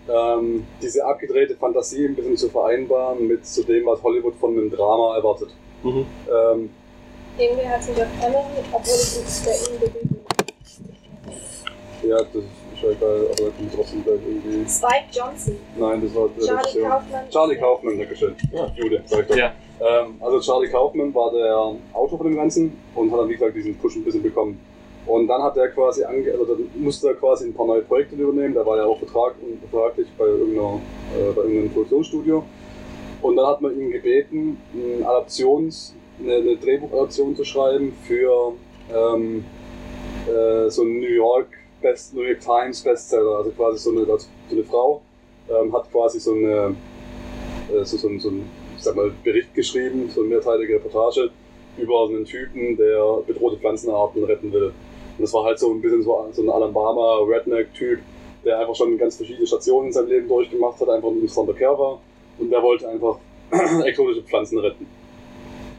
ähm, diese abgedrehte Fantasie ein bisschen zu vereinbaren mit zu dem, was Hollywood von einem Drama erwartet. Mhm. Ähm, Irgendwie hat sich auf Emily, obwohl ich mit der bin. Ja, das ist ja egal, aber da kommt trotzdem gleich irgendwie. Spike Johnson. Nein, das war der Charlie Regisseur. Kaufmann. Charlie Kaufman, Dankeschön. Ja. Jude, sag ich doch. Ja. Ähm, also Charlie Kaufman war der Autor von dem Ganzen und hat dann wie gesagt diesen Push ein bisschen bekommen. Und dann hat er quasi ange also dann musste er quasi ein paar neue Projekte übernehmen. Der war ja auch Vertrag vertraglich bei, irgendeiner, äh, bei irgendeinem Produktionsstudio. Und dann hat man ihn gebeten, eine Adaptions, eine, eine Drehbuchadaption zu schreiben für ähm, äh, so einen New York Best, New York Times Bestseller. Also quasi so eine, so eine Frau ähm, hat quasi so eine äh, so, so, so ein ich sag mal, Bericht geschrieben, so eine mehrteilige Reportage über einen Typen, der bedrohte Pflanzenarten retten will. Und das war halt so ein bisschen so, so ein Alabama Redneck-Typ, der einfach schon ganz verschiedene Stationen in seinem Leben durchgemacht hat, einfach ein interessanter Kerl war. Und der wollte einfach exotische Pflanzen retten.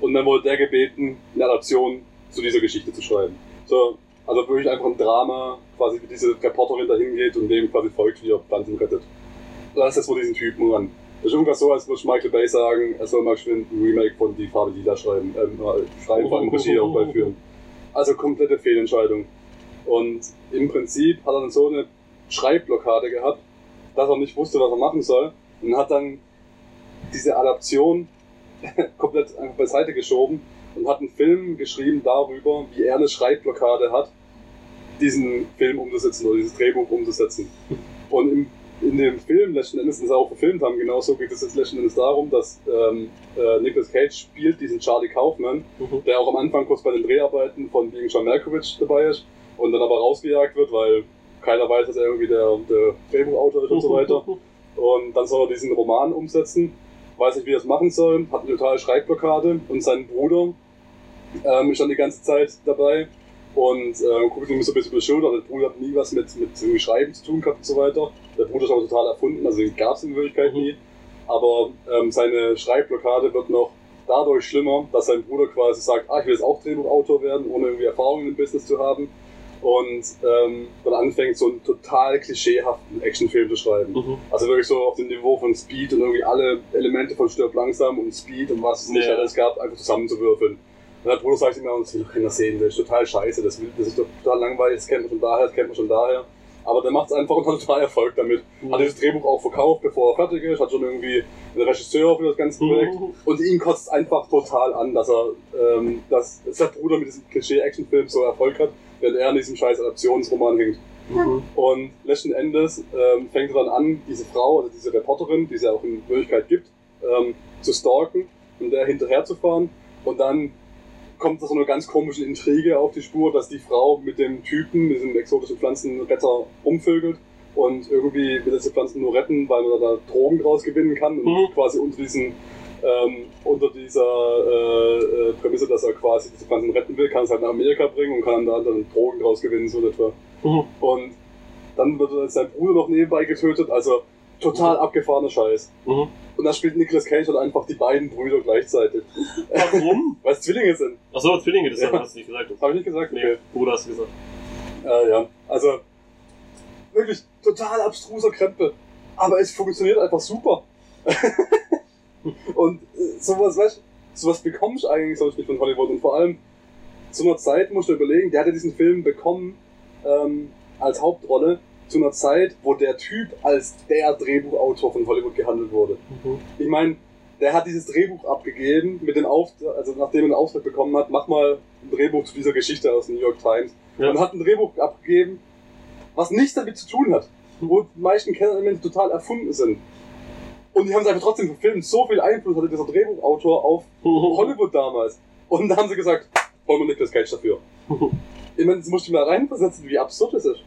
Und dann wurde der gebeten, eine Adaption zu dieser Geschichte zu schreiben. So, also wirklich einfach ein Drama, quasi wie diese Reporterin da hingeht und dem quasi folgt, wie er Pflanzen rettet. Lass jetzt mal diesen Typen ran. Das ist irgendwas so, als würde Michael Bay sagen, er soll mal geschwind ein Remake von Die Farbe Lila schreiben, ähm, äh, schreiben, vor allem Regie auch beiführen. Also komplette Fehlentscheidung. Und im Prinzip hat er dann so eine Schreibblockade gehabt, dass er nicht wusste, was er machen soll. Und hat dann diese Adaption komplett einfach beiseite geschoben und hat einen Film geschrieben darüber, wie er eine Schreibblockade hat, diesen Film umzusetzen oder dieses Drehbuch umzusetzen. Und im, in dem Film letzten Endes, den sie auch verfilmt haben, genauso geht es jetzt letzten Endes darum, dass ähm, äh, Nicolas Cage spielt diesen Charlie Kaufman, Mhm. der auch am Anfang kurz bei den Dreharbeiten von Being John Malkovich dabei ist und dann aber rausgejagt wird, weil keiner weiß, dass er irgendwie der, der Drehbuchautor ist und so weiter. Und dann soll er diesen Roman umsetzen, weiß nicht, wie er es machen soll, hat eine totale Schreibblockade und sein Bruder ähm, dann die ganze Zeit dabei und äh, guckt ihm so ein bisschen über die Schulter. Der Bruder hat nie was mit, mit Schreiben zu tun gehabt und so weiter. Der Bruder ist aber total erfunden, also gab es in Wirklichkeit nie. Aber ähm, seine Schreibblockade wird noch dadurch schlimmer, dass sein Bruder quasi sagt, ah, ich will jetzt auch Drehbuchautor werden, ohne irgendwie Erfahrung im Business zu haben. Und ähm, dann anfängt, so einen total klischeehaften Actionfilm zu schreiben. Mhm. Also wirklich so auf dem Niveau von Speed und irgendwie alle Elemente von Stirb langsam und Speed und was es nicht Ja. alles gab, einfach zusammenzuwürfeln. Und der Bruder sagt immer, das will keiner sehen, das ist total scheiße, das, will, das ist total langweilig, das kennt man schon daher, das kennt man schon daher. Aber der macht es einfach und hat total Erfolg damit. Hat dieses Drehbuch auch verkauft, bevor er fertig ist, hat schon irgendwie einen Regisseur für das ganze Projekt. Mhm. Und ihn kotzt einfach total an, dass er, ähm, dass sein Bruder mit diesem Klischee-Action-Film so Erfolg hat, während er in diesem scheiß Adaptionsroman hängt. Mhm. Und letzten Endes ähm, fängt er dann an, diese Frau, also diese Reporterin, die es ja auch in Wirklichkeit gibt, ähm, zu stalken und der hinterher zu fahren. Und dann kommt so eine ganz komische Intrige auf die Spur, dass die Frau mit dem Typen, mit diesem exotischen Pflanzenretter, umvögelt und irgendwie will diese Pflanzen nur retten, weil man da Drogen draus gewinnen kann und Mhm. quasi unter diesen ähm, unter dieser äh, äh, Prämisse, dass er quasi diese Pflanzen retten will, kann es halt nach Amerika bringen und kann da dann Drogen draus gewinnen, so in etwa. Mhm. Und dann wird sein Bruder noch nebenbei getötet, also total abgefahrener Scheiß. Mhm. Und da spielt Nicolas Cage halt einfach die beiden Brüder gleichzeitig. Warum? Weil es Zwillinge sind. Achso, Zwillinge, das Ja. hast du nicht gesagt. Habe ich nicht gesagt? Nee, Bruder hast du gesagt. Äh, ja, also wirklich total abstruser Krempel. Aber es funktioniert einfach super. und äh, sowas, weißt du, sowas bekommst du eigentlich sonst nicht von Hollywood. Und vor allem zu einer Zeit musst du überlegen, der hatte diesen Film bekommen ähm, als Hauptrolle zu einer Zeit, wo der Typ als der Drehbuchautor von Hollywood gehandelt wurde. Mhm. Ich meine, der hat dieses Drehbuch abgegeben, mit dem Auftrag, also nachdem er einen Auftrag bekommen hat, mach mal ein Drehbuch zu dieser Geschichte aus New York Times. Ja. Und hat ein Drehbuch abgegeben, was nichts damit zu tun hat, wo die meisten Kernelemente total erfunden sind. Und die haben es einfach trotzdem verfilmt. So viel Einfluss hatte dieser Drehbuchautor auf Hollywood damals. Und dann haben sie gesagt, holen wir Nicolas Cage dafür. Ich meine, das musst du mal reinversetzen, wie absurd das ist.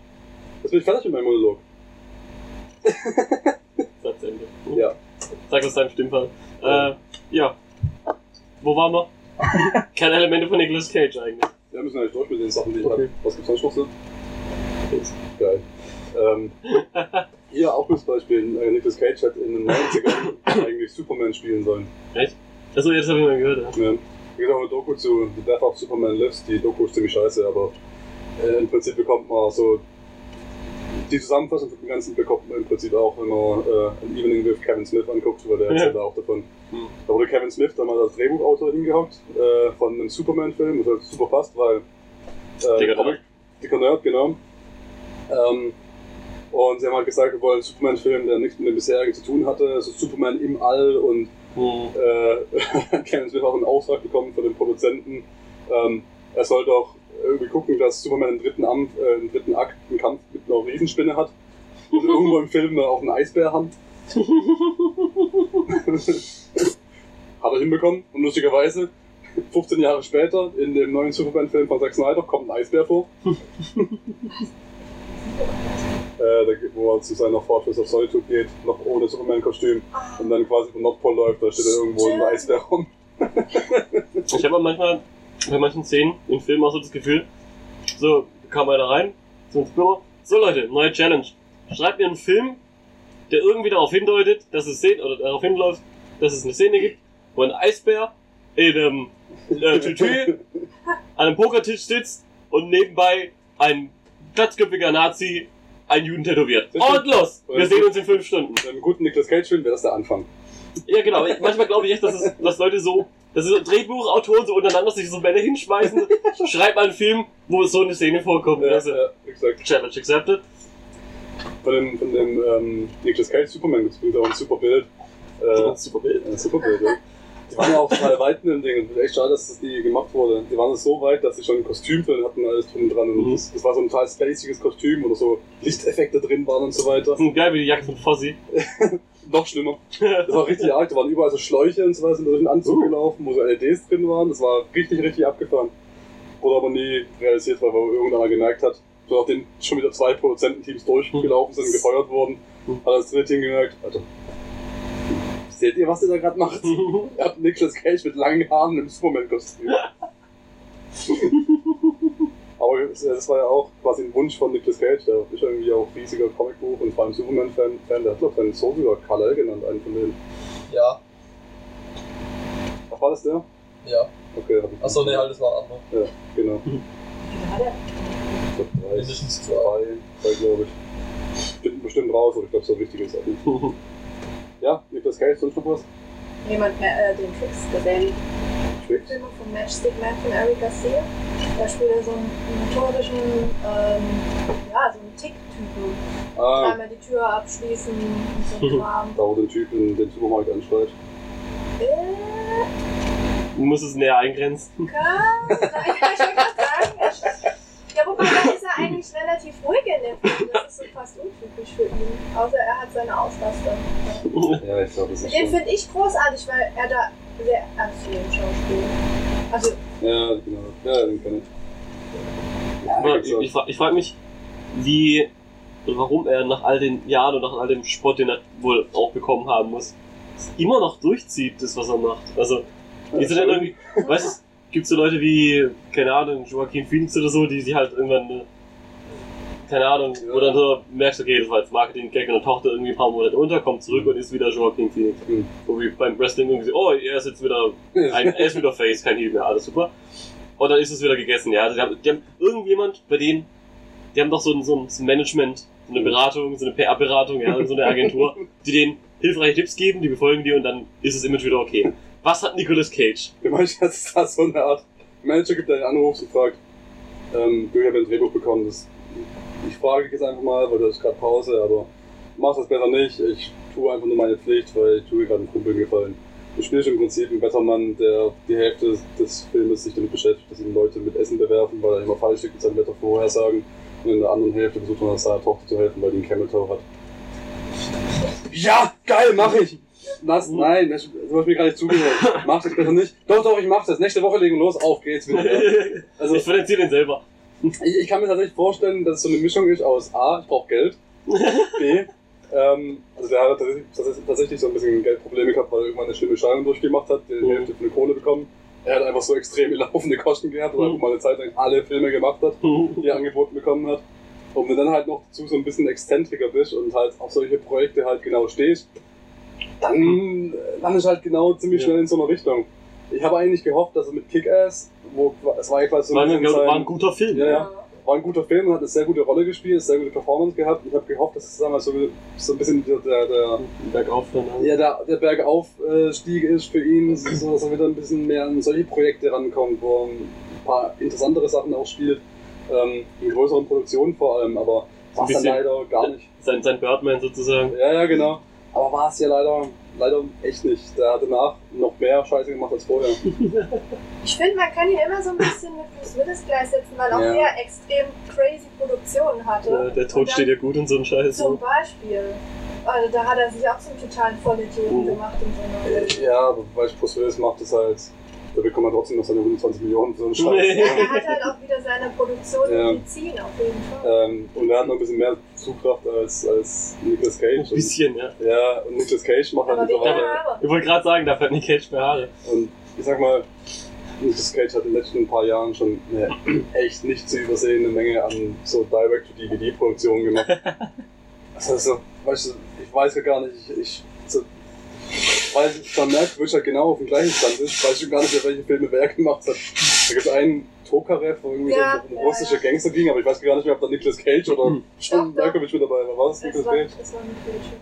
Jetzt bin ich fertig mit meinem Monolog. Satzende. Ja. Sag das deinem Stimmfall. Äh, ja. Wo waren wir? Keine Elemente von Nicolas Cage eigentlich. Wir müssen eigentlich durch mit den Sachen, die ich Okay. habe. Was gibt's sonst noch so? Geil. Ähm, hier auch als Beispiel, äh, Nicolas Cage hat in den 90ern eigentlich Superman spielen sollen. Achso, jetzt habe ich mal gehört. Ja. Ja. Es gibt auch eine Doku zu The Death of Superman Lives. Die Doku ist ziemlich scheiße, aber äh, im Prinzip bekommt man so die Zusammenfassung von dem Ganzen bekommt man im Prinzip auch, wenn man äh, ein Evening with Kevin Smith anguckt, weil der Ja. erzählt da auch davon. Hm. Da wurde Kevin Smith damals als Drehbuchautor hingehockt äh, von einem Superman-Film, was halt super passt, weil äh, Dicker Dicker Nerd, genau. Ähm, und sie haben halt gesagt, wir wollen einen Superman-Film, der nichts mit dem bisherigen zu tun hatte. Also Superman im All und Hm. äh, Kevin Smith auch einen Auftrag bekommen von den Produzenten. Ähm, er soll doch irgendwie gucken, dass Superman im dritten, Amt, äh, im dritten Akt einen Kampf mit einer Riesenspinne hat. Und irgendwo im Film auch einen Eisbär hat. hat er hinbekommen. Und lustigerweise, 15 Jahre später, in dem neuen Superman-Film von Zack Snyder, kommt ein Eisbär vor. äh, wo er zu seiner Fortress of Solitude geht, noch ohne Superman-Kostüm und dann quasi vom Nordpol läuft, da steht er irgendwo ein Eisbär rum. Ich habe manchmal bei manchen Szenen im Film auch so das Gefühl, so kam einer rein, so ins Büro. So Leute, neue Challenge. Schreibt mir einen Film, der irgendwie darauf hindeutet, dass es Szenen oder darauf hinläuft, dass es eine Szene gibt, wo ein Eisbär in einem äh, Tütü an einem Pokertisch sitzt und nebenbei ein glatzköpfiger Nazi einen Juden tätowiert. Und los! Wir sehen uns in fünf Stunden. Mit einem guten Nicolas Cage-Film wäre das der Anfang. Ja, genau. Ich- Manchmal glaube ich echt, dass, es, dass Leute so, dass so Drehbuchautoren so untereinander sich so Bälle hinschmeißen. Schreib mal einen Film, wo so eine Szene vorkommt. Ja, also, ja, gesagt. Challenge accepted. Von dem, von dem ähm, Nicolas Cage Superman gibt es auch ein super Bild. Äh, Super Bild. ein super Bild, ja. Die waren ja auch total weit in dem Ding. Und echt schade, dass das die gemacht wurde. Die waren so weit, dass sie schon ein Kostüm den hatten, alles drum und dran. Und Mhm. das, das war so ein total spaciges Kostüm oder so Lichteffekte drin waren und so weiter. Geil wie die Jacke von Fossi. Noch schlimmer. Das war richtig arg. Da waren überall so Schläuche und so was, durch den Anzug Uh. gelaufen, wo so LEDs drin waren. Das war richtig, richtig abgefahren. Wurde aber nie realisiert, weil irgendeiner gemerkt hat, so nachdem schon wieder zwei Produzententeams durchgelaufen sind und gefeuert wurden, hat das dritte Team gemerkt, Alter, seht ihr, was ihr da gerade macht? Er hat Nicolas Cage mit langen Haaren im Superman-Kostüm. aber es- das war ja auch quasi ein Wunsch von Nicolas Cage, der ist ja irgendwie auch riesiger Comicbuch und vor allem Superman-Fan. Fan, der hat, glaube ich, seinen Sohn sogar Kal-El genannt, einen von denen. Ja, Ach, war das der? ja. Okay, hab ich. Achso, ne, halt, das war ein anderer. Ja, genau. Wie war der? Ich glaub, drei, Mindestens zwei. zwei, glaube ich. Finden bestimmt raus, aber ich glaube, so wichtig ist auch nicht. Ja, Nicolas Cage, sonst noch was? Jemand mehr, äh, den Tricks gesehen? Filme von Matchstick Man von Eric Garcia. Da spielt er so einen notorischen, ähm, ja, so einen Tick-Typen. Ah, Einmal die Tür abschließen und so Kram. da wo den Typen den Supermarkt anschreit. Äh, Du musst es näher eingrenzen. kann. Ja, ich wollte gerade sagen. Ja, wobei, da ist er eigentlich relativ ruhig in dem Film. Das ist so fast untypisch für ihn. Außer er hat seine Ausraster. Ja, ich glaube, das ist Den finde ich großartig, weil er da sehr ernst nimmt, Schauspiel. Also, Ja, genau. Ja, den kann ich. Ja, ich, ich, fra- ich frage mich, wie oder warum er nach all den Jahren und nach all dem Spott, den er wohl auch bekommen haben muss, immer noch durchzieht, das was er macht. Also, die sind dann irgendwie, weißt du, gibt so Leute wie, keine Ahnung, Joaquin Phoenix oder so, die, die halt irgendwann, äh, keine Ahnung, wo dann so merkst, okay, das war jetzt Marketing-Gag und dann taucht er irgendwie ein paar Monate unter, kommt zurück und ist wieder Joaquin Phoenix. Mhm. So wie beim Wrestling irgendwie so, oh, er ist jetzt wieder ein, er ist wieder Face, kein Heal mehr, alles super. Und dann ist es wieder gegessen, ja. Also die, haben, die haben irgendjemand bei denen, die haben doch so ein, so ein Management, so eine Beratung, so eine PR-Beratung, ja, so eine Agentur, die denen hilfreiche Tipps geben, die befolgen die und dann ist das Image wieder okay. Was hat Nicolas Cage? Du meinst, das ist da so eine Art Manager gibt, der einen anruft und fragt, ähm, du, ich habe ein Drehbuch bekommen, das, ich frage dich jetzt einfach mal, weil du hast gerade Pause, aber mach das besser nicht, ich tue einfach nur meine Pflicht, weil ich tue gerade einen Kumpel gefallen. Du spielst im Prinzip einen Wettermann, der die Hälfte des, Filmes sich damit beschäftigt, dass ihn Leute mit Essen bewerfen, weil er immer falsch liegt mit seinen Wettervorhersagen und in der anderen Hälfte versucht man seiner Tochter zu helfen, weil die einen Camel Toe hat. Ja, geil, mach ich! Was? Nein, das, du hast mir gar nicht zugehört. Mach das besser nicht. Doch, doch, ich mach das. Nächste Woche legen wir los. Auf geht's wieder. Also, ich finanziere den selber. Ich, ich kann mir tatsächlich vorstellen, dass es so eine Mischung ist aus A, ich brauche Geld, B, ähm, also der hat tatsächlich, tatsächlich- so ein bisschen Geldprobleme gehabt, weil er irgendwann eine schlimme Scheidung durchgemacht hat, die Mhm. Hälfte von der Kohle bekommen. Er hat einfach so extrem laufende Kosten gehabt, weil er Mhm. einfach mal eine Zeit lang alle Filme gemacht hat, die er angeboten bekommen hat. Und wenn du dann halt noch dazu so ein bisschen exzentriker bist und halt auf solche Projekte halt genau stehst, dann äh, landest du halt genau ziemlich Ja. schnell in so einer Richtung. Ich habe eigentlich gehofft, dass er mit Kick-Ass, wo es war ja quasi so war, ein war ein guter Film. Ja, ja. war ein guter Film und hat eine sehr gute Rolle gespielt, eine sehr gute Performance gehabt. Ich habe gehofft, dass es wir, so, so ein bisschen der, der, der, Bergauf dann. ja, der, der Bergaufstieg ist für ihn, so dass er wieder ein bisschen mehr an solche Projekte rankommt, wo er ein paar interessantere Sachen auch spielt, ähm, in größeren Produktionen vor allem, aber war es dann leider gar nicht. Sein, sein Birdman sozusagen. Ja, ja, genau. Aber war es ja leider, leider echt nicht. Der hat danach noch mehr Scheiße gemacht als vorher. ich finde, man kann ihn immer so ein bisschen mit Bruce Willis gleichsetzen, weil auch Ja. der extrem crazy Produktionen hatte. Äh, der Und Tod steht ja gut und so ein Scheiß. Zum So. Beispiel. Also da hat er sich auch zum totalen Vollidioten Mhm. gemacht in so einer Welt. Ja, aber weil ich Bruce Willis macht es halt, da bekommt er trotzdem noch seine 120 Millionen für so einen Scheiß. Nee. Ja, er hat halt auch wieder seine Produktion Ja. und ziehen auf jeden Fall. Ähm, und er hat noch ein bisschen mehr Zugkraft als, als Nicolas Cage. Ein bisschen, ja. Und, ja, und Nicolas Cage macht halt mittlerweile. Haare. Ich wollte gerade sagen, da hat Nick Cage mehr Haare. Und ich sag mal, Nicolas Cage hat in den letzten paar Jahren schon eine echt nicht zu übersehende Menge an so Direct-to-DVD-Produktionen gemacht. Also, so, weißt du, ich weiß ja gar nicht, ich, ich so, weil ich dann merke, wo ich halt genau auf dem gleichen Stand ist, weiß ich schon gar nicht welche Filme wer gemacht hat. Da gibt es einen Tokarev, wo irgendwie Ja, so um ja, russische ja. Gangster ging, aber ich weiß gar nicht mehr, ob da Nicolas Cage oder Hm. Doch, doch. Malkovich mit dabei war. War das Nicolas war, Cage? es war.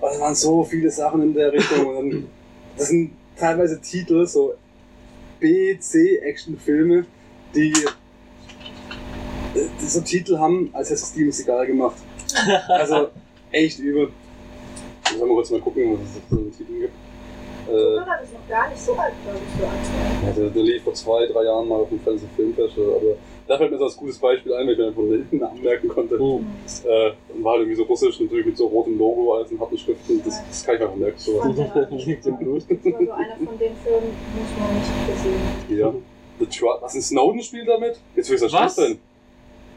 Aber es waren so viele Sachen in der Richtung. Und dann, das sind teilweise Titel, so B, C Actionfilme, die, die so Titel haben, als hätte Steven Seagal gemacht. Also echt übel. Sollen wir kurz mal gucken, was es für einen Titel gibt. Äh, Zuhörer ist noch gar nicht so alt, glaube ich, für Angst. ja, der, der lief vor zwei, drei Jahren mal auf dem Fantasy Filmfestival, aber da fällt mir so als gutes Beispiel ein, weil ich mir einfach den Namen merken konnte. Oh. Äh, und war halt irgendwie so russisch, natürlich mit so rotem Logo, alles in harten Schriften. Das, das kann ich einfach merken. So. Liegt im Blut. Das war so einer von den Filmen, muss man nicht gesehen. Ja. The Tru Was, ein Snowden spielt damit? Jetzt will ich das Was? denn?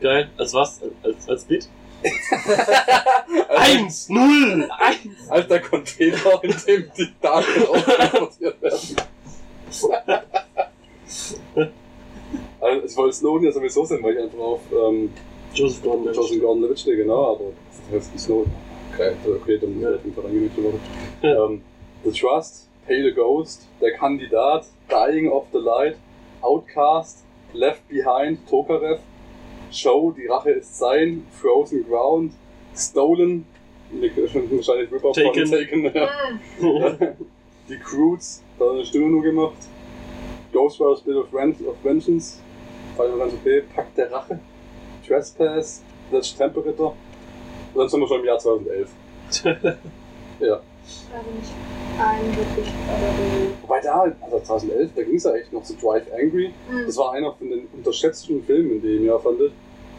Geil. Als was? Als, als Bit? Eins! Null! Eins! Als der Container, in dem die Daten transportiert werden. Also, ich wollte Snowden ja sowieso sehen, weil ich einfach auf ähm, Joseph Gordon. Joseph Gordon-Levitt stehe, genau, aber das heißt Snowden. Okay, okay, dann Ja. ja. ich Woche. Ja. Ähm, the Trust, Pay the Ghost, Der Kandidat, Dying of the Light, Outcast, Left Behind, Tokarev, Show, Die Rache ist sein, Frozen Ground, Stolen, wahrscheinlich Rip-Off von Taken. Taken, ja. Die Croods, da hat eine Stimme nur gemacht. Ghostwriter's Bill of, Ven of Vengeance, fand ich ganz okay. Pakt der Rache, Trespass, That's Temperature. Und dann sind wir schon im Jahr 2011. Ja. Nicht ein wirklich. Wobei da, also 2011, da ging es ja echt noch zu Drive Angry. Mhm. Das war einer von den unterschätzten Filmen in dem Jahr, fand ich.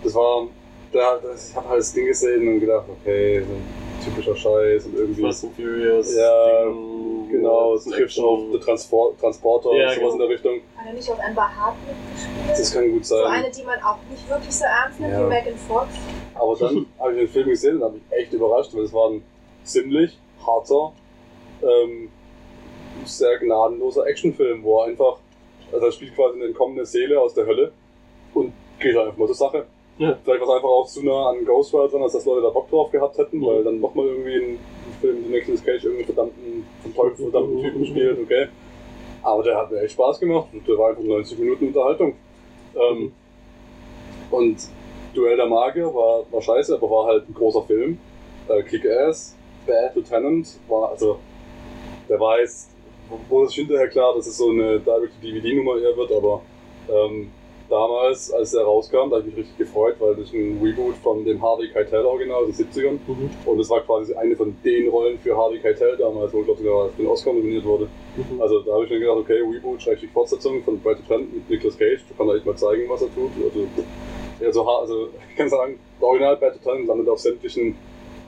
Das war, da, das, ich habe halt das Ding gesehen und gedacht, okay, so ein typischer Scheiß und irgendwie. Fast and Furious. Ja, Ding, Genau, es trifft Action. auf The Transport, Transporter Ja, sowas genau. in der Richtung. Hat er nicht auch Amber Hart mitgespielt? Das kann gut so sein. eine, die man auch nicht wirklich so ernst nimmt, Ja. wie Megan Fox. Aber dann habe ich den Film gesehen und habe mich echt überrascht, weil es war ein ziemlich harter, ähm, sehr gnadenloser Actionfilm, wo er einfach, also er spielt quasi eine entkommene Seele aus der Hölle und geht dann einfach mal zur Sache. Ja. Vielleicht war es einfach auch zu nah an Ghost Rider dran, als dass Leute da Bock drauf gehabt hätten, Mhm. weil dann nochmal irgendwie ein Film mit Nicolas Cage irgendeinen verdammten, vom Teufel verdammten Typen spielt, okay. Aber der hat mir echt Spaß gemacht und der war einfach 90 Minuten Unterhaltung. Ähm, und Duell der Magier war, war scheiße, aber war halt ein großer Film. Äh, Kick-Ass, Bad Lieutenant war, also, der weiß, wurde sich hinterher klar, dass es so eine Direct-to-DVD-Nummer eher wird, aber ähm, damals, als der rauskam, da habe ich mich richtig gefreut, weil das ist ein Reboot von dem Harvey Keitel Original aus den 70ern. Mhm. Und es war quasi eine von den Rollen für Harvey Keitel damals, wo ich glaube sogar für den Oscar nominiert wurde. Mhm. Also da habe ich mir gedacht, okay, Reboot, schrägstrich Fortsetzung von Brad Pitt mit Nicolas Cage, da kann er echt mal zeigen, was er tut. Also, ja, so, ha- also ich kann sagen, der Original Brad Pitt landet auf sämtlichen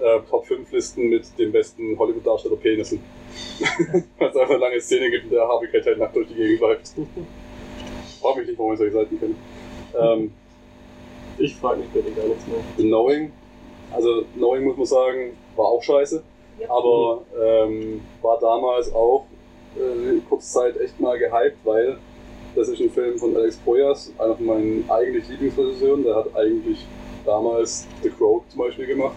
äh, Top 5 Listen mit den besten Hollywood-Darsteller Penissen. Weil es einfach eine lange Szene gibt, in der Harvey Keitel nackt durch die Gegend läuft. Frag mich nicht, warum ich solche Seiten kenne. Ähm, Ich frage mich bitte gar nichts mehr. The Knowing, also Knowing muss man sagen, war auch scheiße. Ja. aber ähm, war damals auch äh, kurze Zeit echt mal gehypt, weil das ist ein Film von Alex Proyas, einer von meinen eigentlich Lieblingsregisseuren. Der hat eigentlich damals The Crow zum Beispiel gemacht,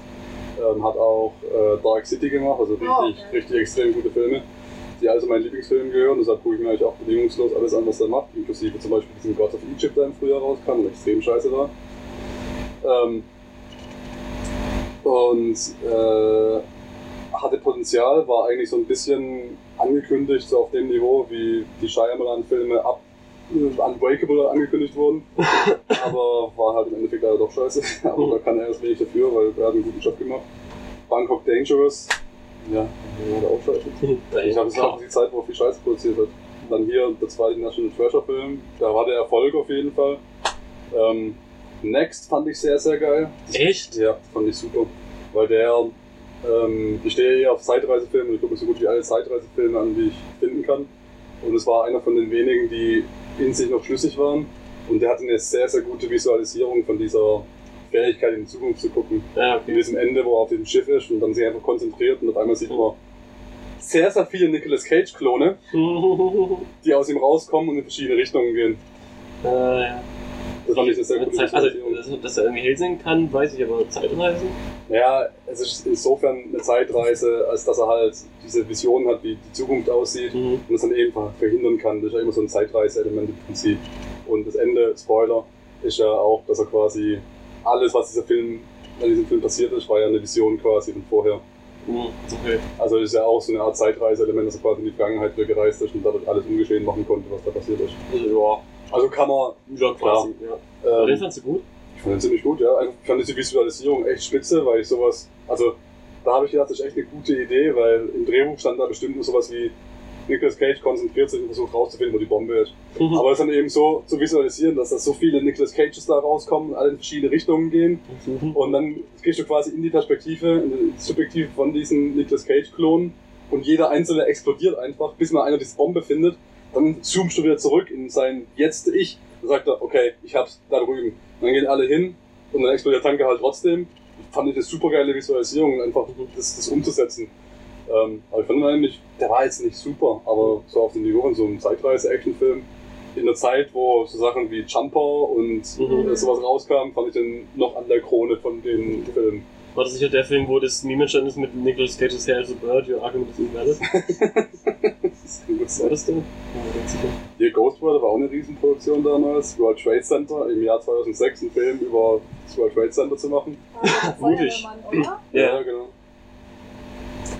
ähm, hat auch äh, Dark City gemacht, also richtig, Oh, okay. richtig extrem gute Filme, die alle zu meinen Lieblingsfilmen gehören. Deshalb gucke ich mir eigentlich auch bedingungslos alles an, was er macht, inklusive zum Beispiel diesen God of Egypt, der im Frühjahr rauskam und extrem scheiße war. Ähm, und äh, hatte Potenzial, war eigentlich so ein bisschen angekündigt, so auf dem Niveau, wie die Shyamalan-Filme ab Unbreakable angekündigt wurden. Aber war halt im Endeffekt leider doch scheiße. Aber da kann er erst wenig dafür, weil er hat einen guten Job gemacht. Bangkok Dangerous, ja, der war auch scheiße. Ich glaube, war auch die Zeit, wo er viel Scheiße produziert hat. Dann hier der zweite National Treasure Film, da war der Erfolg auf jeden Fall. Ähm, Next fand ich sehr, sehr geil. Echt? Ja, fand ich super. Weil der, ähm, ich stehe eher auf Zeitreisefilme und ich gucke mir so gut wie alle Zeitreisefilme an, die ich finden kann. Und es war einer von den wenigen, die in sich noch schlüssig waren. Und der hatte eine sehr, sehr gute Visualisierung von dieser Fähigkeit in die Zukunft zu gucken. Ja, In okay. diesem Ende, wo er auf dem Schiff ist und dann sich einfach konzentriert und auf einmal sieht man sehr, sehr viele Nicolas Cage-Klone, die aus ihm rauskommen und in verschiedene Richtungen gehen. äh, ja. Das fand ich eine sehr gute Zeit, also, dass, er irgendwie Helsing kann, weiß ich, aber Zeitreisen? Ja, es ist insofern eine Zeitreise, als dass er halt diese Vision hat, wie die Zukunft aussieht Mhm. und das dann eben ver- verhindern kann. Das ist ja immer so ein Zeitreise-Element im Prinzip. Und das Ende, Spoiler, ist ja auch, dass er quasi alles, was dieser Film, an diesem Film passiert ist, war ja eine Vision quasi von vorher. Mhm. Okay. Also ist ja auch so eine Art Zeitreise-Element, dass er quasi in die Vergangenheit wieder gereist ist und dadurch alles ungeschehen machen konnte, was da passiert ist. Ja. Also kann man, Ja, quasi. Ja. Aber den ähm, fandst du gut? ich fand den ziemlich gut, ja. Also, Ich fand diese Visualisierung echt spitze, weil ich sowas, also da habe ich gedacht, das ist echt eine gute Idee, weil im Drehbuch stand da bestimmt nur sowas wie Nicolas Cage konzentriert sich und versucht rauszufinden, wo die Bombe ist. Mhm. Aber es dann eben so zu visualisieren, dass da so viele Nicolas Cages da rauskommen, alle in verschiedene Richtungen gehen. Mhm. Und dann gehst du quasi in die Perspektive, in die Subjektive von diesen Nicolas Cage-Klonen und jeder einzelne explodiert einfach, bis mal einer diese Bombe findet. Dann zoomst du wieder zurück in sein Jetzt-Ich. Dann sagt er, okay, ich hab's da drüben. Und dann gehen alle hin und dann explodiert der Tanker halt trotzdem. Fand ich eine super geile Visualisierung, einfach das, das umzusetzen. Ähm, aber ich fand eigentlich, der war jetzt nicht super, aber so auf dem Niveau von so einem Zeitreise-Actionfilm in der Zeit, wo so Sachen wie Jumper und Mhm. äh, sowas rauskam, fand ich den noch an der Krone von den Filmen. War das sicher der Film, wo das Meme entstanden ist mit Nicolas Cage's Hair is a Bird, your argument is invalid? Das sein. das denn? Ja, ganz sicher. Hier Ghost Rider war auch eine Riesenproduktion damals. World Trade Center im Jahr 2006 einen Film über das World Trade Center zu machen. Mutig. Feuerwehrmann, oder? Ja. genau.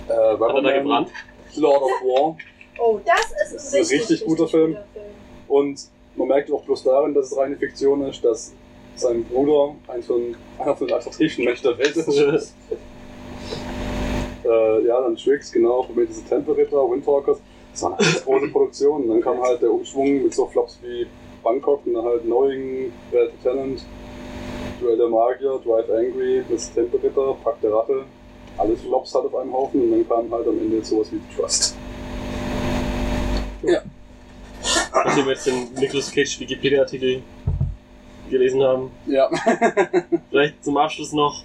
Äh, Hat er da gebrannt? Lord of War. Oh, das ist ein Das ist ein richtig, richtig guter Film. guter Film. Und man merkt auch bloß darin, dass es reine Fiktion ist, dass sein Bruder ein von, einer von den attraktivsten Mächten der Welt ist. äh, ja, dann Tricks, genau, Prometheus Temple Ritter, Windtalkers. Das war eine ganz große Produktion. Und dann kam halt der Umschwung mit so Flops wie Bangkok und dann halt Knowing, Bad Lieutenant, Duell der Magier, Drive Angry, das Temple Ritter, Pack der Rache. Alles Flops halt auf einem Haufen und dann kam halt am Ende sowas wie The Trust. Nachdem wir jetzt den Nicolas Cage Wikipedia-Artikel gelesen haben. Ja. Vielleicht zum Abschluss noch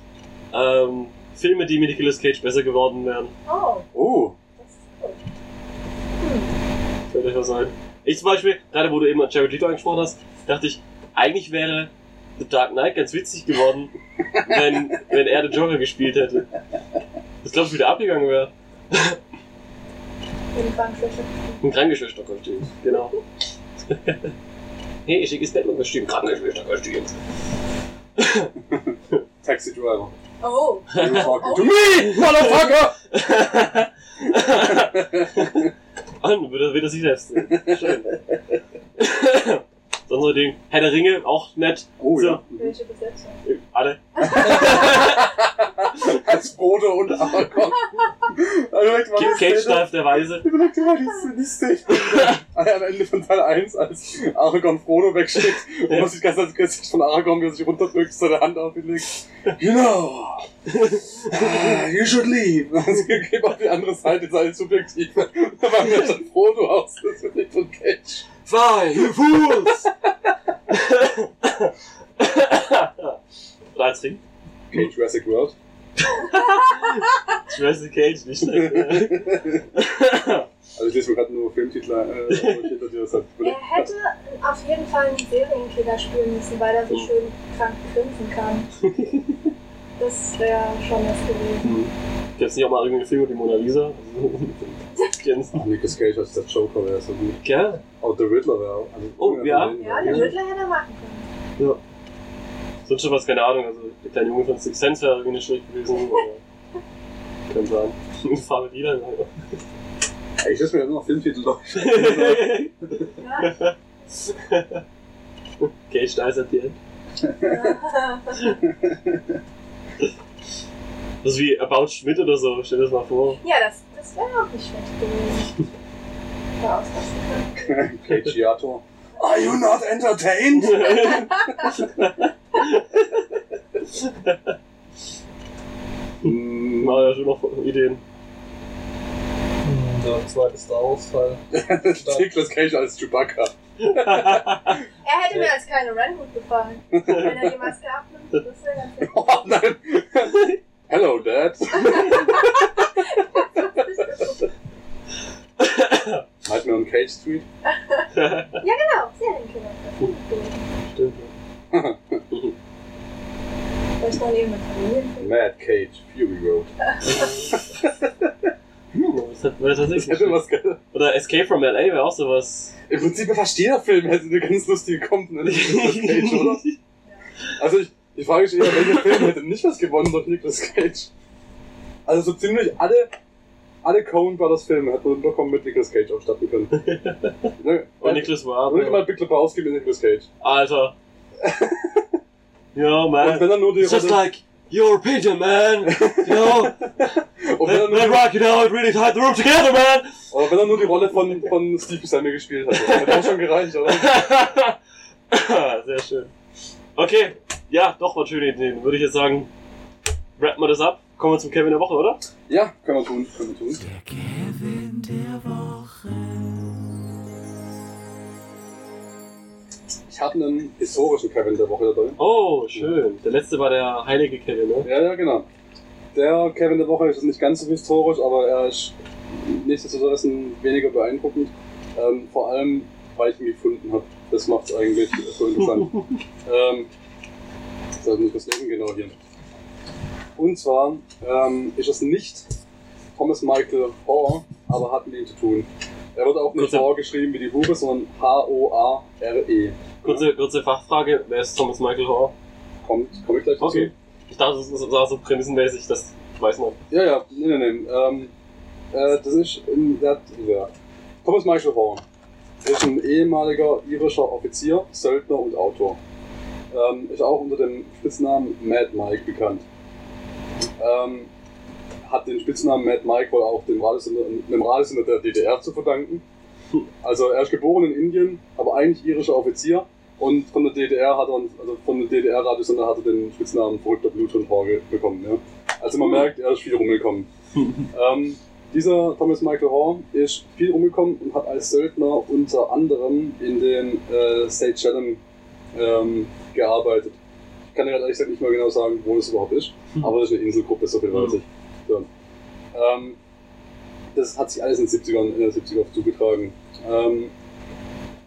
ähm, Filme, die mit Nicolas Cage besser geworden wären. Oh, Oh, das ist gut. Hm. Fällt euch was ein? Ich zum Beispiel, gerade wo du eben Jared Leto angesprochen hast, dachte ich, eigentlich wäre The Dark Knight ganz witzig geworden, wenn, wenn er den Joker gespielt hätte. Das glaube ich wieder abgegangen wäre. In Krankenschwester. Ein Krankenschwesterkostüm, genau. hey, schickes Batman-Kostüm, Krankenschwesterkostüm. Taxi Driver. Oh, You talking to Oh. me, motherfucker! An, wieder, wieder sie selbst. Schön. Sonst noch den Herr der Ringe, auch nett. Oh So. ja. welche Besetzung? Alle. Als Frodo und Aragorn. Also, Kim Cage der Weise. Überleg dir mal die, die Szene am Ende von Teil 1, als Aragorn Frodo wegschickt und man sieht ganz das Gesicht von Aragorn, wie er sich runterdrückt, seine Hand auf ihn legt. You know, uh, you should leave. Also, geht auf die andere Seite, seine Subjektive. Da war mir schon Frodo aus, das wird nicht von Cage. Fly, you fools! Cage Jurassic World. Jurassic Cage, nicht schlecht. Also ich lese mir gerade nur Filmtitel, äh, das halt. Er hätte auf jeden Fall einen Serienkiller spielen müssen, weil er so schön krank grinsen kann. Das wäre schon was gewesen. Gibt's nicht auch mal irgendeinen Film mit die Mona Lisa? Ach, Nicolas Cage als der Joker wäre so gut. Gell? Auch der Riddler wäre auch. Also, Oh, ja. Ja, den Riddler hätte er machen können. Sonst schon was, keine Ahnung. Also, der kleine Junge von Six Sense wäre irgendwie nicht schlecht gewesen. Aber kann sein. Fahr mit wieder. Ich lese mir immer noch Filmtitel durch. Ja. Cage dies at the end. Das ist wie About Schmidt oder so, stell dir das mal vor. ja, das, das wäre auch nicht schlecht gewesen. War ausrasten können. Cageator. Are you not entertained? Hm, War ja schon noch Ideen. Hm, Der zweite Star Wars Teil. Nicolas Cage als Chewbacca. Er hätte mir als Kylo Ren gut gefallen. Wenn er die Maske abnimmt, das wäre ganz. Oh nein! Hello, Dad. Nightmare on Cage Street. Ja, genau, Serienkiller. Stimmt. Vielleicht mal eben mit Familienfilm. Mad Cage, Fury Road. Das hat, das hat Das hätte was geil. Oder Escape from LA wäre auch sowas. Im Prinzip fast jeder Film hätte eine ganz lustige Komponente Cage, oder? Also ich, ich frage mich eher, welcher Film hätte nicht was gewonnen durch Nicolas Cage? Also so ziemlich alle, alle Coen Brothers Filme hätten runterkommen mit Nicolas Cage ausstatten können. ne? Und Nicholas Oder mal Ward. Big Lebowski mit Nicolas Cage. Alter. Und man. wenn er nur die It's just like your opinion, man. You know, und wenn er let, let nur, rock it out, really tied the room together, man. oder wenn er nur die Rolle von, von Steve Buscemi gespielt hat. Hätte auch schon gereicht, oder? Sehr schön. Okay, ja, doch, war schöne Ideen. Würde ich jetzt sagen, rappen wir das ab. Kommen wir zum Kevin der Woche, oder? Ja, können wir tun, können wir tun. Der Kevin der Woche. Ich habe einen historischen Kevin der Woche dabei. Oh, schön. Der letzte war der heilige Kevin, ne? Ja, ja, genau. Der Kevin der Woche ist nicht ganz so historisch, aber er ist nichtsdestotrotz weniger beeindruckend. Ähm, vor allem, weil ich ihn gefunden habe Das macht es eigentlich so interessant. ähm, so, muss ich das lesen genau hier. Und zwar ähm, ist es nicht Thomas Michael Hoare, aber hat mit ihm zu tun. Er wird auch nicht Hoare geschrieben wie die Hure, sondern H-O-A-R-E. Kurze, kurze Fachfrage, wer ist Thomas Michael Hoare? Kommt, komme ich gleich dazu. Okay. Ich dachte, es war so prämissenmäßig, das weiß man. Ja, ja, nee, nee, nee. Ähm, äh, das ist in der, ja. Thomas Michael Horn ist ein ehemaliger irischer Offizier, Söldner und Autor. Ähm, ist auch unter dem Spitznamen Mad Mike bekannt. Ähm, hat den Spitznamen Mad Mike wohl auch dem Radiosender, dem Radiosender der DDR zu verdanken. Also er ist geboren in Indien, aber eigentlich irischer Offizier. Und von der DDR hat er, also von der DDR-Radiosender hat er den Spitznamen verrückter Bluthund bekommen. Ja. Also man merkt, er ist viel rumgekommen. ähm, dieser Thomas Michael Hoare ist viel rumgekommen und hat als Söldner unter anderem in den äh, Seychellen ähm, gearbeitet. Ich kann dir halt ehrlich gesagt nicht mal genau sagen, wo das überhaupt ist, aber das ist eine Inselgruppe, so viel weiß ich. So. Ähm, das hat sich alles in den 70ern, in den 70ern zugetragen. Ähm,